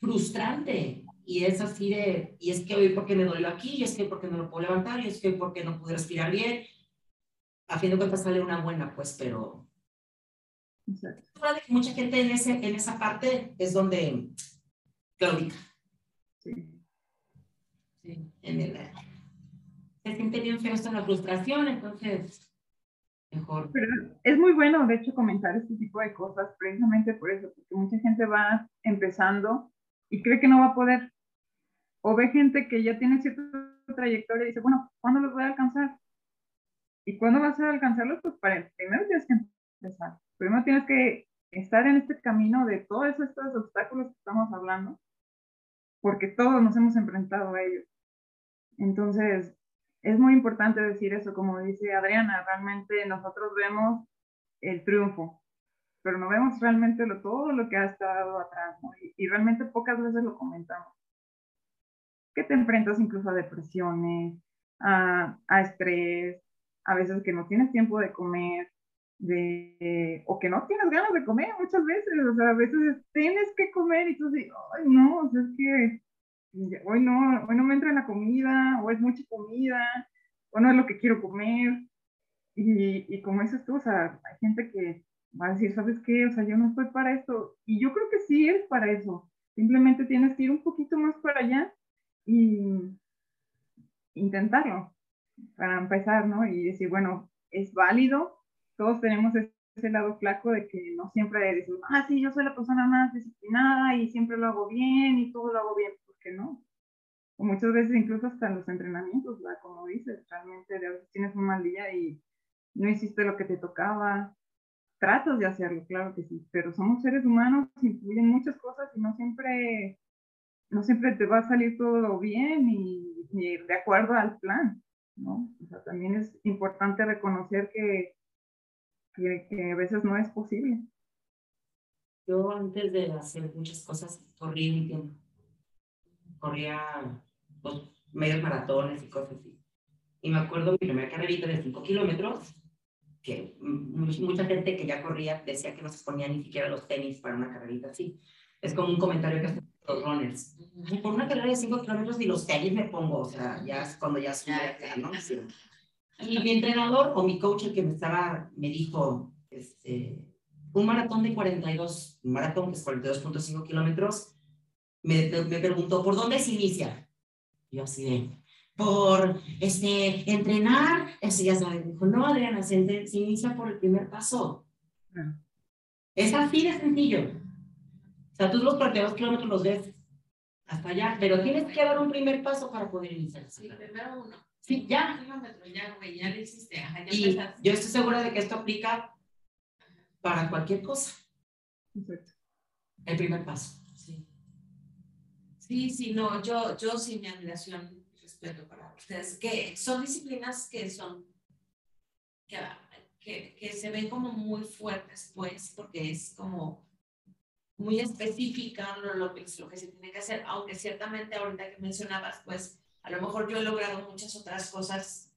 frustrante. Y es así de, y es que hoy porque me duele aquí, y es que porque no lo puedo levantar, y es que porque no pude respirar bien. A fin de cuentas sale una buena, pues, pero... Mucha gente en, ese, en esa parte es donde claudica. Sí. Sí, en el, se siente bien feo esto en la frustración, entonces mejor. Pero es muy bueno, de hecho, comentar este tipo de cosas precisamente por eso, porque mucha gente va empezando y cree que no va a poder. O ve gente que ya tiene cierta trayectoria y dice, bueno, ¿cuándo los voy a alcanzar? ¿Y cuándo vas a alcanzarlos? Pues para, primero tienes que empezar. Primero tienes que estar en este camino de todos estos obstáculos que estamos hablando, porque todos nos hemos enfrentado a ellos. Entonces, es muy importante decir eso, como dice Adriana, realmente nosotros vemos el triunfo, pero no vemos realmente lo, todo lo que ha estado atrás, y, realmente pocas veces lo comentamos. Que te enfrentas incluso a depresiones, a, a estrés, a veces que no tienes tiempo de comer, de, o que no tienes ganas de comer muchas veces, o sea, a veces tienes que comer y tú dices, ay no, o sea, es que hoy no, hoy no me entra la comida, o es mucha comida, o no es lo que quiero comer. Y, y como dices tú, o sea, hay gente que va a decir, ¿sabes qué? O sea, yo no estoy para esto. Y yo creo que sí es para eso. Simplemente tienes que ir un poquito más para allá y intentarlo para empezar, ¿no? Y decir, bueno, es válido, todos tenemos ese lado flaco de que no siempre decimos, ah, sí, yo soy la persona más disciplinada y siempre lo hago bien y todo lo hago bien que no. O muchas veces incluso hasta en los entrenamientos, como dices, realmente a veces tienes un mal día y no hiciste lo que te tocaba. Tratas de hacerlo, claro que sí, pero somos seres humanos, influyen muchas cosas y no siempre, no siempre te va a salir todo bien y, de acuerdo al plan, ¿no? O sea, también es importante reconocer que, que, que a veces no es posible. Yo antes de hacer muchas cosas corrí mi tiempo corría pues, medios maratones y cosas así. Y me acuerdo mi primera carrerita de 5 kilómetros, que mucha gente que ya corría decía que no se ponía ni siquiera los tenis para una carrerita así. Es como un comentario que hacen los runners. Por una carrera de 5 kilómetros ni los tenis me pongo, o sea, ya es cuando ya sube acá, ¿no? Y mi entrenador o mi coach el que me estaba, me dijo, este, un maratón de 42, un maratón que es 42.5 kilómetros, me, me preguntó, ¿por dónde se inicia? Yo así de, por este, entrenar, eso ya sabes, dijo, no, Adriana, se, inicia por el primer paso. Ah. Es así de sencillo. O sea, tú los 42 kilómetros los ves hasta allá, pero tienes que dar un primer paso para poder iniciar. Sí, primero uno. Sí, ya. Ya, güey, ya lo hiciste. ya y yo estoy segura de que esto aplica para cualquier cosa. El primer paso. Sí, sí, no, yo, yo sí mi admiración y respeto para ustedes, que son disciplinas que son, que, que, se ven como muy fuertes, pues, porque es como muy específica lo, lo, lo que se tiene que hacer, aunque ciertamente ahorita que mencionabas, pues, a lo mejor yo he logrado muchas otras cosas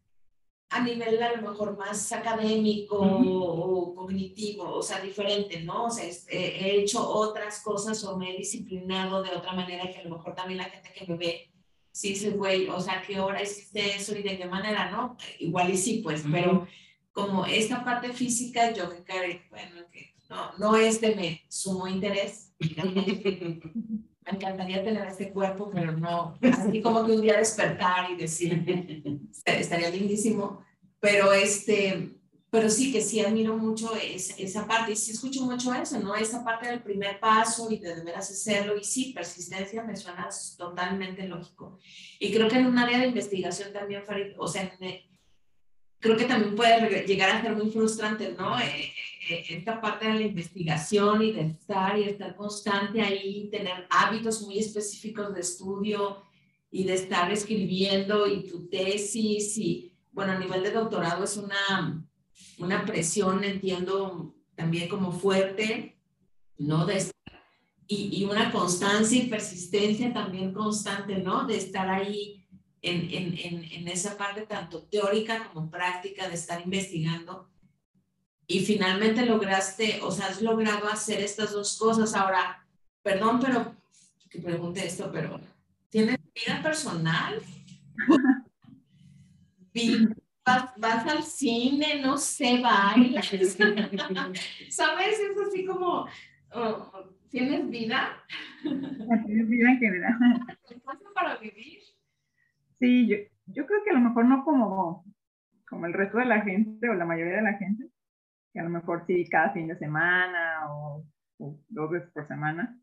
a nivel a lo mejor más académico o cognitivo, o sea, diferente, ¿no? O sea, he hecho otras cosas o me he disciplinado de otra manera que a lo mejor también la gente que me ve, sí dice, güey, o sea, ¿qué hora hiciste eso y de qué manera, no? Igual y sí, pues, pero como esta parte física, yo que, bueno, que no, no es de me sumo interés, [LAUGHS] me encantaría tener este cuerpo, pero no, así como que un día despertar y decir, estaría lindísimo, pero este, pero sí que sí admiro mucho esa parte y sí escucho mucho eso, ¿no? Esa parte del primer paso y de de veras hacerlo y sí, persistencia me suena totalmente lógico. Y creo que en un área de investigación también, Farid, o sea, creo que también puede llegar a ser muy frustrante, ¿no? Eh, esta parte de la investigación y de estar y estar constante ahí, tener hábitos muy específicos de estudio y de estar escribiendo y tu tesis y, bueno, a nivel de doctorado es una, una presión, entiendo, también como fuerte, ¿no? De y, y, una constancia y persistencia también constante, ¿no? De estar ahí en, en, en, en esa parte tanto teórica como práctica, de estar investigando y finalmente lograste, o sea, has logrado hacer estas dos cosas. Ahora, perdón, pero que pregunte esto, pero ¿tienes vida personal? [LAUGHS] ¿Vas, vas al cine, no sé, bailas. [LAUGHS] ¿Sabes? Es así como, oh, ¿tienes vida? Tienes vida en general. para vivir? Sí, yo, yo creo que a lo mejor no como, como el resto de la gente o la mayoría de la gente, que a lo mejor sí cada fin de semana o, dos veces por semana,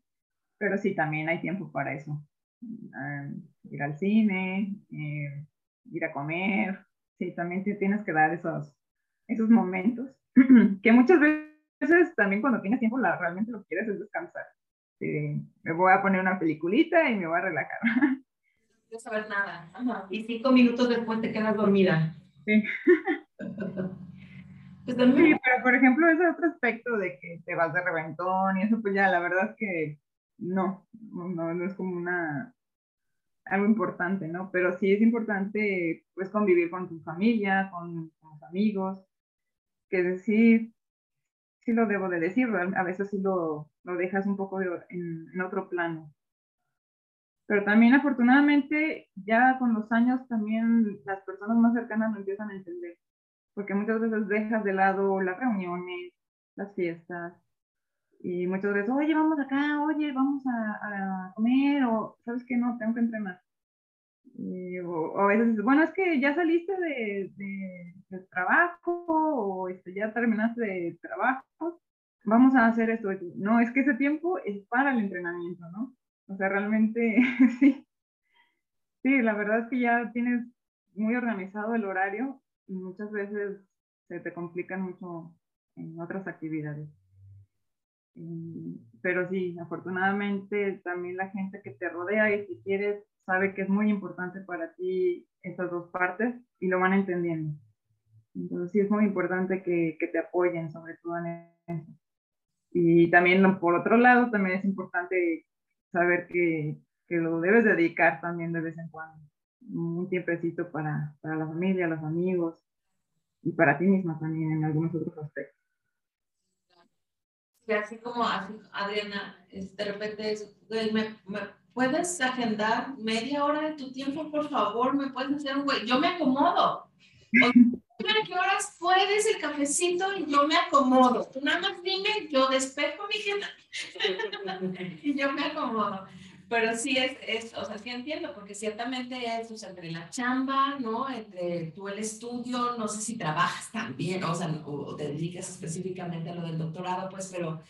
pero sí también hay tiempo para eso. Ah, ir al cine, eh, ir a comer, sí, también tienes que dar esos, esos momentos, [CLEARS THROAT] que muchas veces también cuando tienes tiempo la, realmente lo quieres es descansar. me voy a poner una peliculita y me voy a relajar. [LAUGHS] No saber nada. Y cinco minutos después te quedas dormida. Sí. [LAUGHS] Pues sí, pero por ejemplo, ese otro aspecto de que te vas de reventón y eso, pues ya la verdad es que no, no, no es como una algo importante, ¿no? Pero sí es importante, pues, convivir con tu familia, con, tus amigos, que decir, sí lo debo de decir, a veces sí lo, lo dejas un poco en, en otro plano. Pero también afortunadamente ya con los años también las personas más cercanas lo empiezan a entender porque muchas veces dejas de lado las reuniones, las fiestas, y muchas veces, oye, vamos acá, oye, vamos a, comer, o sabes que no, tengo que entrenar. o, a veces, bueno, es que ya saliste de, de, trabajo, o este, ya terminaste de trabajo, vamos a hacer esto. No, es que ese tiempo es para el entrenamiento, ¿no? O sea, realmente, [LAUGHS] sí. Sí, la verdad es que ya tienes muy organizado el horario y muchas veces se te complican mucho en otras actividades. Pero sí, afortunadamente también la gente que te rodea y si quieres sabe que es muy importante para ti esas dos partes y lo van entendiendo. Entonces sí es muy importante que, que te apoyen sobre todo en eso. Y también por otro lado también es importante saber que, que lo debes dedicar también de vez en cuando un tiempecito para, para la familia, los amigos y para ti misma también en algunos otros aspectos. Y así como Adriana, de repente, ¿me, ¿me, puedes agendar media hora de tu tiempo, por favor? ¿Me puedes hacer un güey? Yo me acomodo. ¿A [LAUGHS] qué horas puedes el cafecito? Y yo me acomodo. Tú nada más dime, yo despejo mi agenda [LAUGHS] y yo me acomodo. Pero sí es, es, o sea, sí entiendo, porque ciertamente es, o sea, entre la chamba, ¿no? Entre tú el estudio, no sé si trabajas también, o sea, o te dedicas específicamente a lo del doctorado, pues, pero,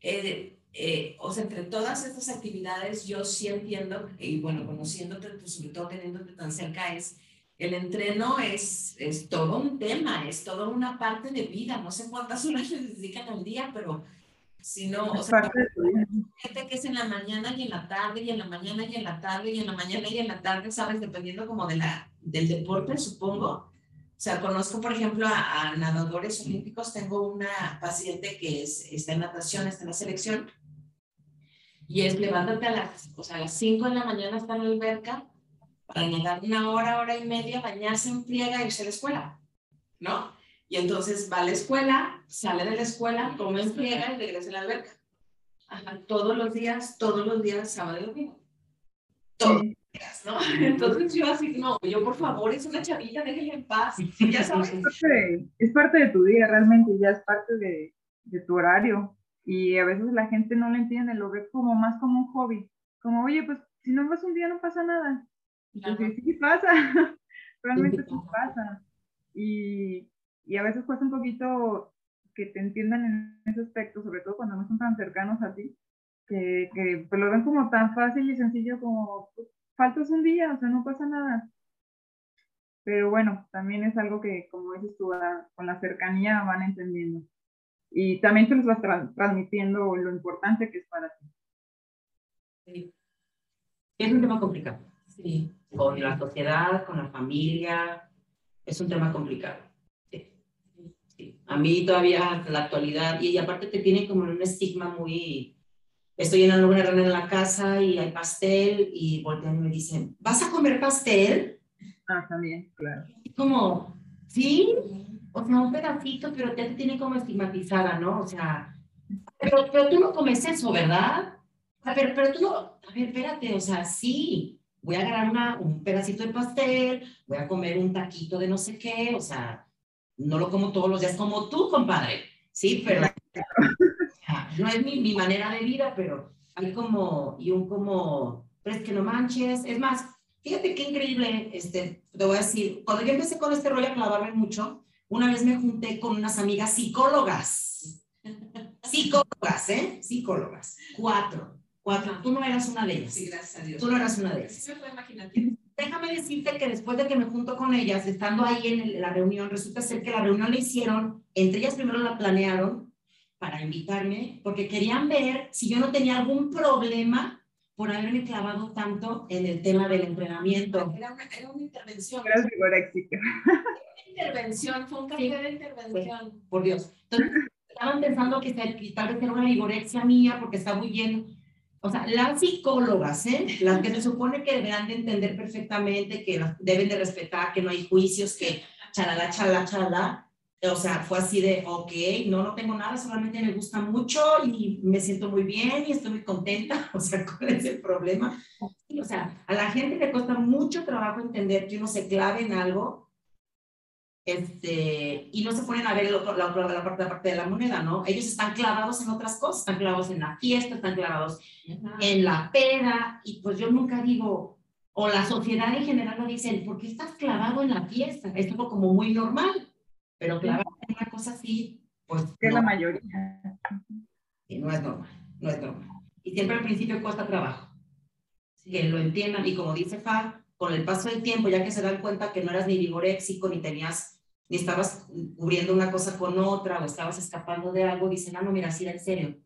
eh, eh, o sea, entre todas estas actividades, yo sí entiendo, y bueno, conociéndote, pues, sobre todo teniéndote tan cerca, es, el entreno es, es todo un tema, es toda una parte de vida, no sé cuántas horas le dedican al día, pero sino, o sea, gente que es en la mañana y en la tarde, y en la mañana y en la tarde, y en la mañana y en la tarde, ¿sabes? Dependiendo como de la, del deporte, supongo. O sea, conozco, por ejemplo, a, nadadores olímpicos. Tengo una paciente que es, está en natación, está en la selección, y es levántate a las, o sea, a las 5 de la mañana está en la alberca para nadar una hora, hora y media, bañarse en friega e irse a la escuela, ¿no? Y entonces va a la escuela, sale de la escuela, come en friega y regresa a la alberca. Ajá, todos los días, todos los días, sábado y domingo. Todos los días, ¿no? [LAUGHS] Entonces yo así, no, yo por favor, es una chavilla, déjenla en paz. Ya [LAUGHS] sabes. Es parte, de, tu día, realmente, ya es parte de, de tu horario. Y a veces la gente no lo entiende, lo ve como más como un hobby. Como, oye, pues si no vas un día no pasa nada. Entonces, sí, sí pasa, [LAUGHS] realmente sí pasa. Y y a veces cuesta un poquito que te entiendan en ese aspecto, sobre todo cuando no son tan cercanos a ti, que, que pues lo ven como tan fácil y sencillo como, pues, faltas un día, o sea, no pasa nada. Pero bueno, también es algo que, como dices tú, con la cercanía van entendiendo. Y también te los vas transmitiendo lo importante que es para ti. Sí. Es un tema complicado. Sí. con la sociedad, con la familia. Es un tema complicado. A mí todavía, en la actualidad, y, aparte te tiene como un estigma muy... Estoy en una reunión en la casa y hay pastel y voltean y me dicen, ¿vas a comer pastel? Ah, también, claro. como, ¿sí? O sea, un pedacito, pero te tiene como estigmatizada, ¿no? O sea, pero, pero tú no comes eso, ¿verdad? A ver, pero tú no, a ver, espérate, o sea, sí, voy a agarrar una, un pedacito de pastel, voy a comer un taquito de no sé qué, o sea, no lo como todos los días como tú, compadre, ¿sí? Pero no es mi, mi manera de vida, pero hay como, y un como, pero es que no manches, es más, fíjate qué increíble, este, te voy a decir, cuando yo empecé con este rollo a clavarme mucho, una vez me junté con unas amigas psicólogas, [LAUGHS] psicólogas, ¿eh? Psicólogas, cuatro, cuatro, tú no eras una de ellas. Sí, gracias a Dios. Tú no eras una de ellas. Déjame decirte que después de que me junto con ellas, estando ahí en la reunión, resulta ser que la reunión la hicieron, entre ellas primero la planearon para invitarme, porque querían ver si yo no tenía algún problema por haberme clavado tanto en el tema del entrenamiento. Era una, era una intervención. Era vigoréxica. Una intervención, fue un café de intervención. Por Dios. Entonces, estaban pensando que tal vez era una vigorexia mía porque está muy bien o sea, las psicólogas, ¿eh? las que se supone que deberán de entender perfectamente, que deben de respetar, que no hay juicios, que chalala, chalala, chalala, o sea, fue así de, ok, no, no tengo nada, solamente me gusta mucho y me siento muy bien y estoy muy contenta, [LAUGHS] o sea, ¿cuál es el problema? O sea, a la gente le cuesta mucho trabajo entender que uno se clave en algo este, y no se ponen a ver el otro, la, otra, la, parte, la parte de la moneda, ¿no? Ellos están clavados en otras cosas, están clavados en la fiesta, están clavados en la peda, y pues yo nunca digo, o la sociedad en general lo dicen, ¿por qué estás clavado en la fiesta? Es algo como muy normal, pero clavado en una cosa así, pues... Es la mayoría. Y no es normal, no es normal. Y siempre al principio cuesta trabajo. Que lo entiendan, y como dice Fab, con el paso del tiempo, ya que se dan cuenta que no eras ni vigoréxico, ni tenías, ni estabas cubriendo una cosa con otra, o estabas escapando de algo, dicen, ah, no, mira, sí, en serio.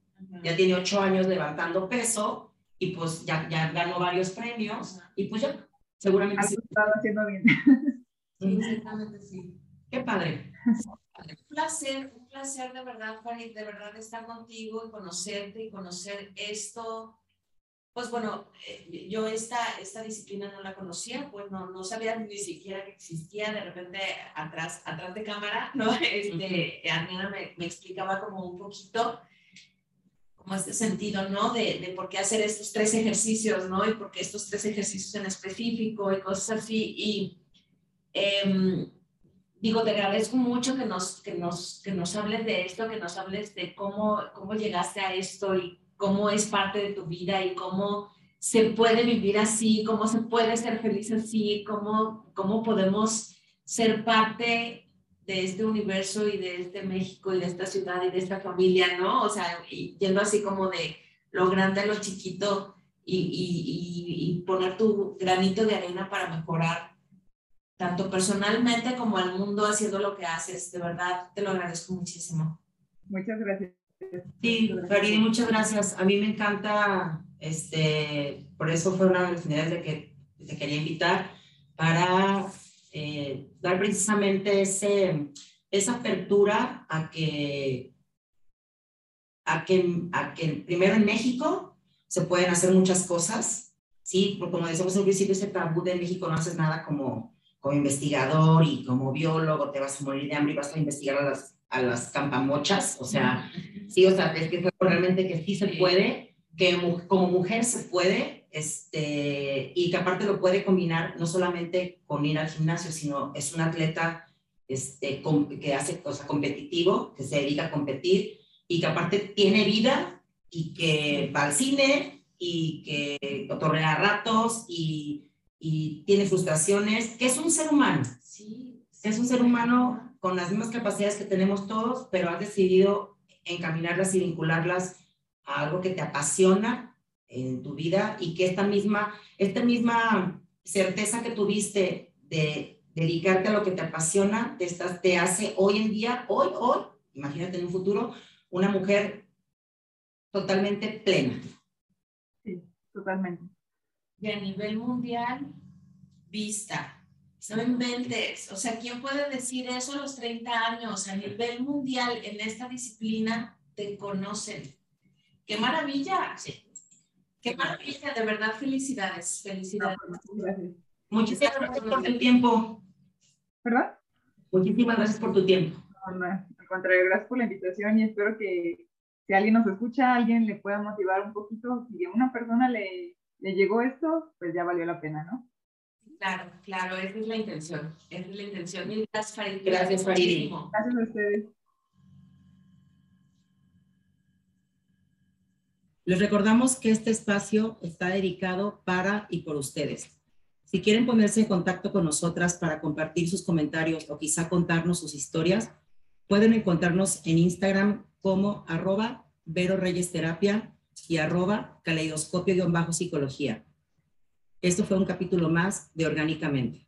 Ya tiene ocho años levantando peso, y pues ya, ya ganó varios premios, y pues ya, seguramente sí. Estaba haciendo bien. [LAUGHS] Sí, exactamente, sí. Qué padre. Un placer, un placer de verdad, Juanit, de verdad estar contigo y conocerte y conocer esto pues bueno, eh, yo esta, esta disciplina no la conocía, pues no, no sabía ni siquiera que existía, de repente atrás, atrás de cámara, ¿no? [LAUGHS] Este, Arnina me, me, explicaba como un poquito, como este sentido, ¿no? De, de, por qué hacer estos tres ejercicios, ¿no? Y por qué estos tres ejercicios en específico y cosas así. Y eh, digo, te agradezco mucho que nos, que, nos, que nos hables de esto, que nos hables de cómo, cómo llegaste a esto y cómo es parte de tu vida y cómo se puede vivir así, cómo se puede ser feliz así, cómo, cómo podemos ser parte de este universo y de este México y de esta ciudad y de esta familia, ¿no? O sea, yendo así como de lo grande a lo chiquito y, y, y poner tu granito de arena para mejorar tanto personalmente como al mundo haciendo lo que haces. De verdad, te lo agradezco muchísimo. Muchas gracias. Sí, Farid, muchas gracias. A mí me encanta, este, por eso fue una de las finalidades de que te quería invitar para eh, dar precisamente ese, esa apertura a que, a, que, a que primero en México se pueden hacer muchas cosas, ¿sí? Porque como decíamos un principio, ese tabú de México no haces nada como, como investigador y como biólogo, te vas a morir de hambre y vas a investigar a las a las campamochas, o sea, sí, o sea, es que realmente que sí se puede, que como mujer se puede, este, y que aparte lo puede combinar no solamente con ir al gimnasio, sino es un atleta este, que hace cosa competitivo, que se dedica a competir y que aparte tiene vida y que va al cine y que otorga ratos y, y tiene frustraciones, que es un ser humano. Sí. Es un ser humano con las mismas capacidades que tenemos todos, pero has decidido encaminarlas y vincularlas a algo que te apasiona en tu vida y que esta misma, esta misma certeza que tuviste de dedicarte a lo que te apasiona, te, estás, te hace hoy en día, hoy, hoy, imagínate en un futuro, una mujer totalmente plena. Sí, totalmente. Y a nivel mundial, vista. No inventes. O sea, ¿quién puede decir eso a los 30 años? A nivel mundial, en esta disciplina, te conocen. ¡Qué maravilla! ¡Qué maravilla! De verdad, felicidades. Felicidades. Muchísimas gracias por tu tiempo. ¿Perdón? Muchísimas gracias por tu tiempo. No, al contrario, gracias por la invitación y espero que si alguien nos escucha, alguien le pueda motivar un poquito. Si a una persona le, le llegó esto, pues ya valió la pena, ¿no? Claro, claro, esa es la intención. Esa es la intención. Mil gracias, Farid. Gracias, Farid. Gracias a ustedes. Les recordamos que este espacio está dedicado para y por ustedes. Si quieren ponerse en contacto con nosotras para compartir sus comentarios o quizá contarnos sus historias, pueden encontrarnos en Instagram como arroba Vero Reyes Terapia y arroba caleidoscopio-psicología. Esto fue un capítulo más de Orgánicamente.